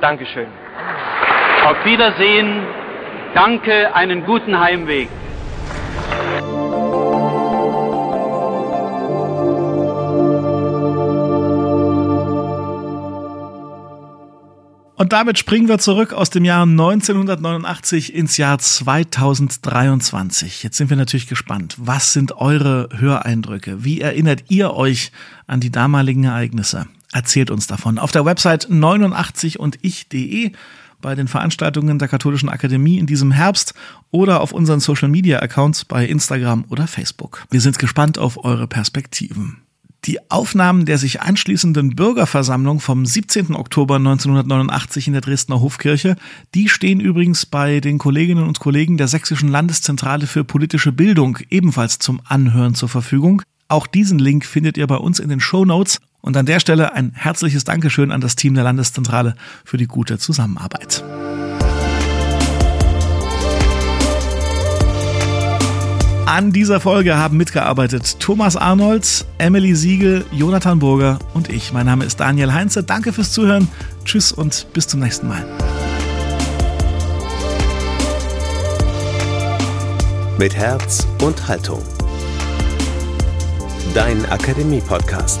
Speaker 5: Dankeschön.
Speaker 1: Auf Wiedersehen. Danke, einen guten Heimweg.
Speaker 3: Und damit springen wir zurück aus dem Jahr 1989 ins Jahr 2023. Jetzt sind wir natürlich gespannt. Was sind eure Höreindrücke? Wie erinnert ihr euch an die damaligen Ereignisse? Erzählt uns davon auf der Website 89 und ich.de bei den Veranstaltungen der Katholischen Akademie in diesem Herbst oder auf unseren Social Media Accounts bei Instagram oder Facebook. Wir sind gespannt auf eure Perspektiven. Die Aufnahmen der sich anschließenden Bürgerversammlung vom 17. Oktober 1989 in der Dresdner Hofkirche, die stehen übrigens bei den Kolleginnen und Kollegen der Sächsischen Landeszentrale für politische Bildung ebenfalls zum Anhören zur Verfügung. Auch diesen Link findet ihr bei uns in den Show Notes. Und an der Stelle ein herzliches Dankeschön an das Team der Landeszentrale für die gute Zusammenarbeit. An dieser Folge haben mitgearbeitet Thomas Arnold, Emily Siegel, Jonathan Burger und ich. Mein Name ist Daniel Heinze. Danke fürs Zuhören. Tschüss und bis zum nächsten Mal.
Speaker 2: Mit Herz und Haltung. Dein Akademie-Podcast.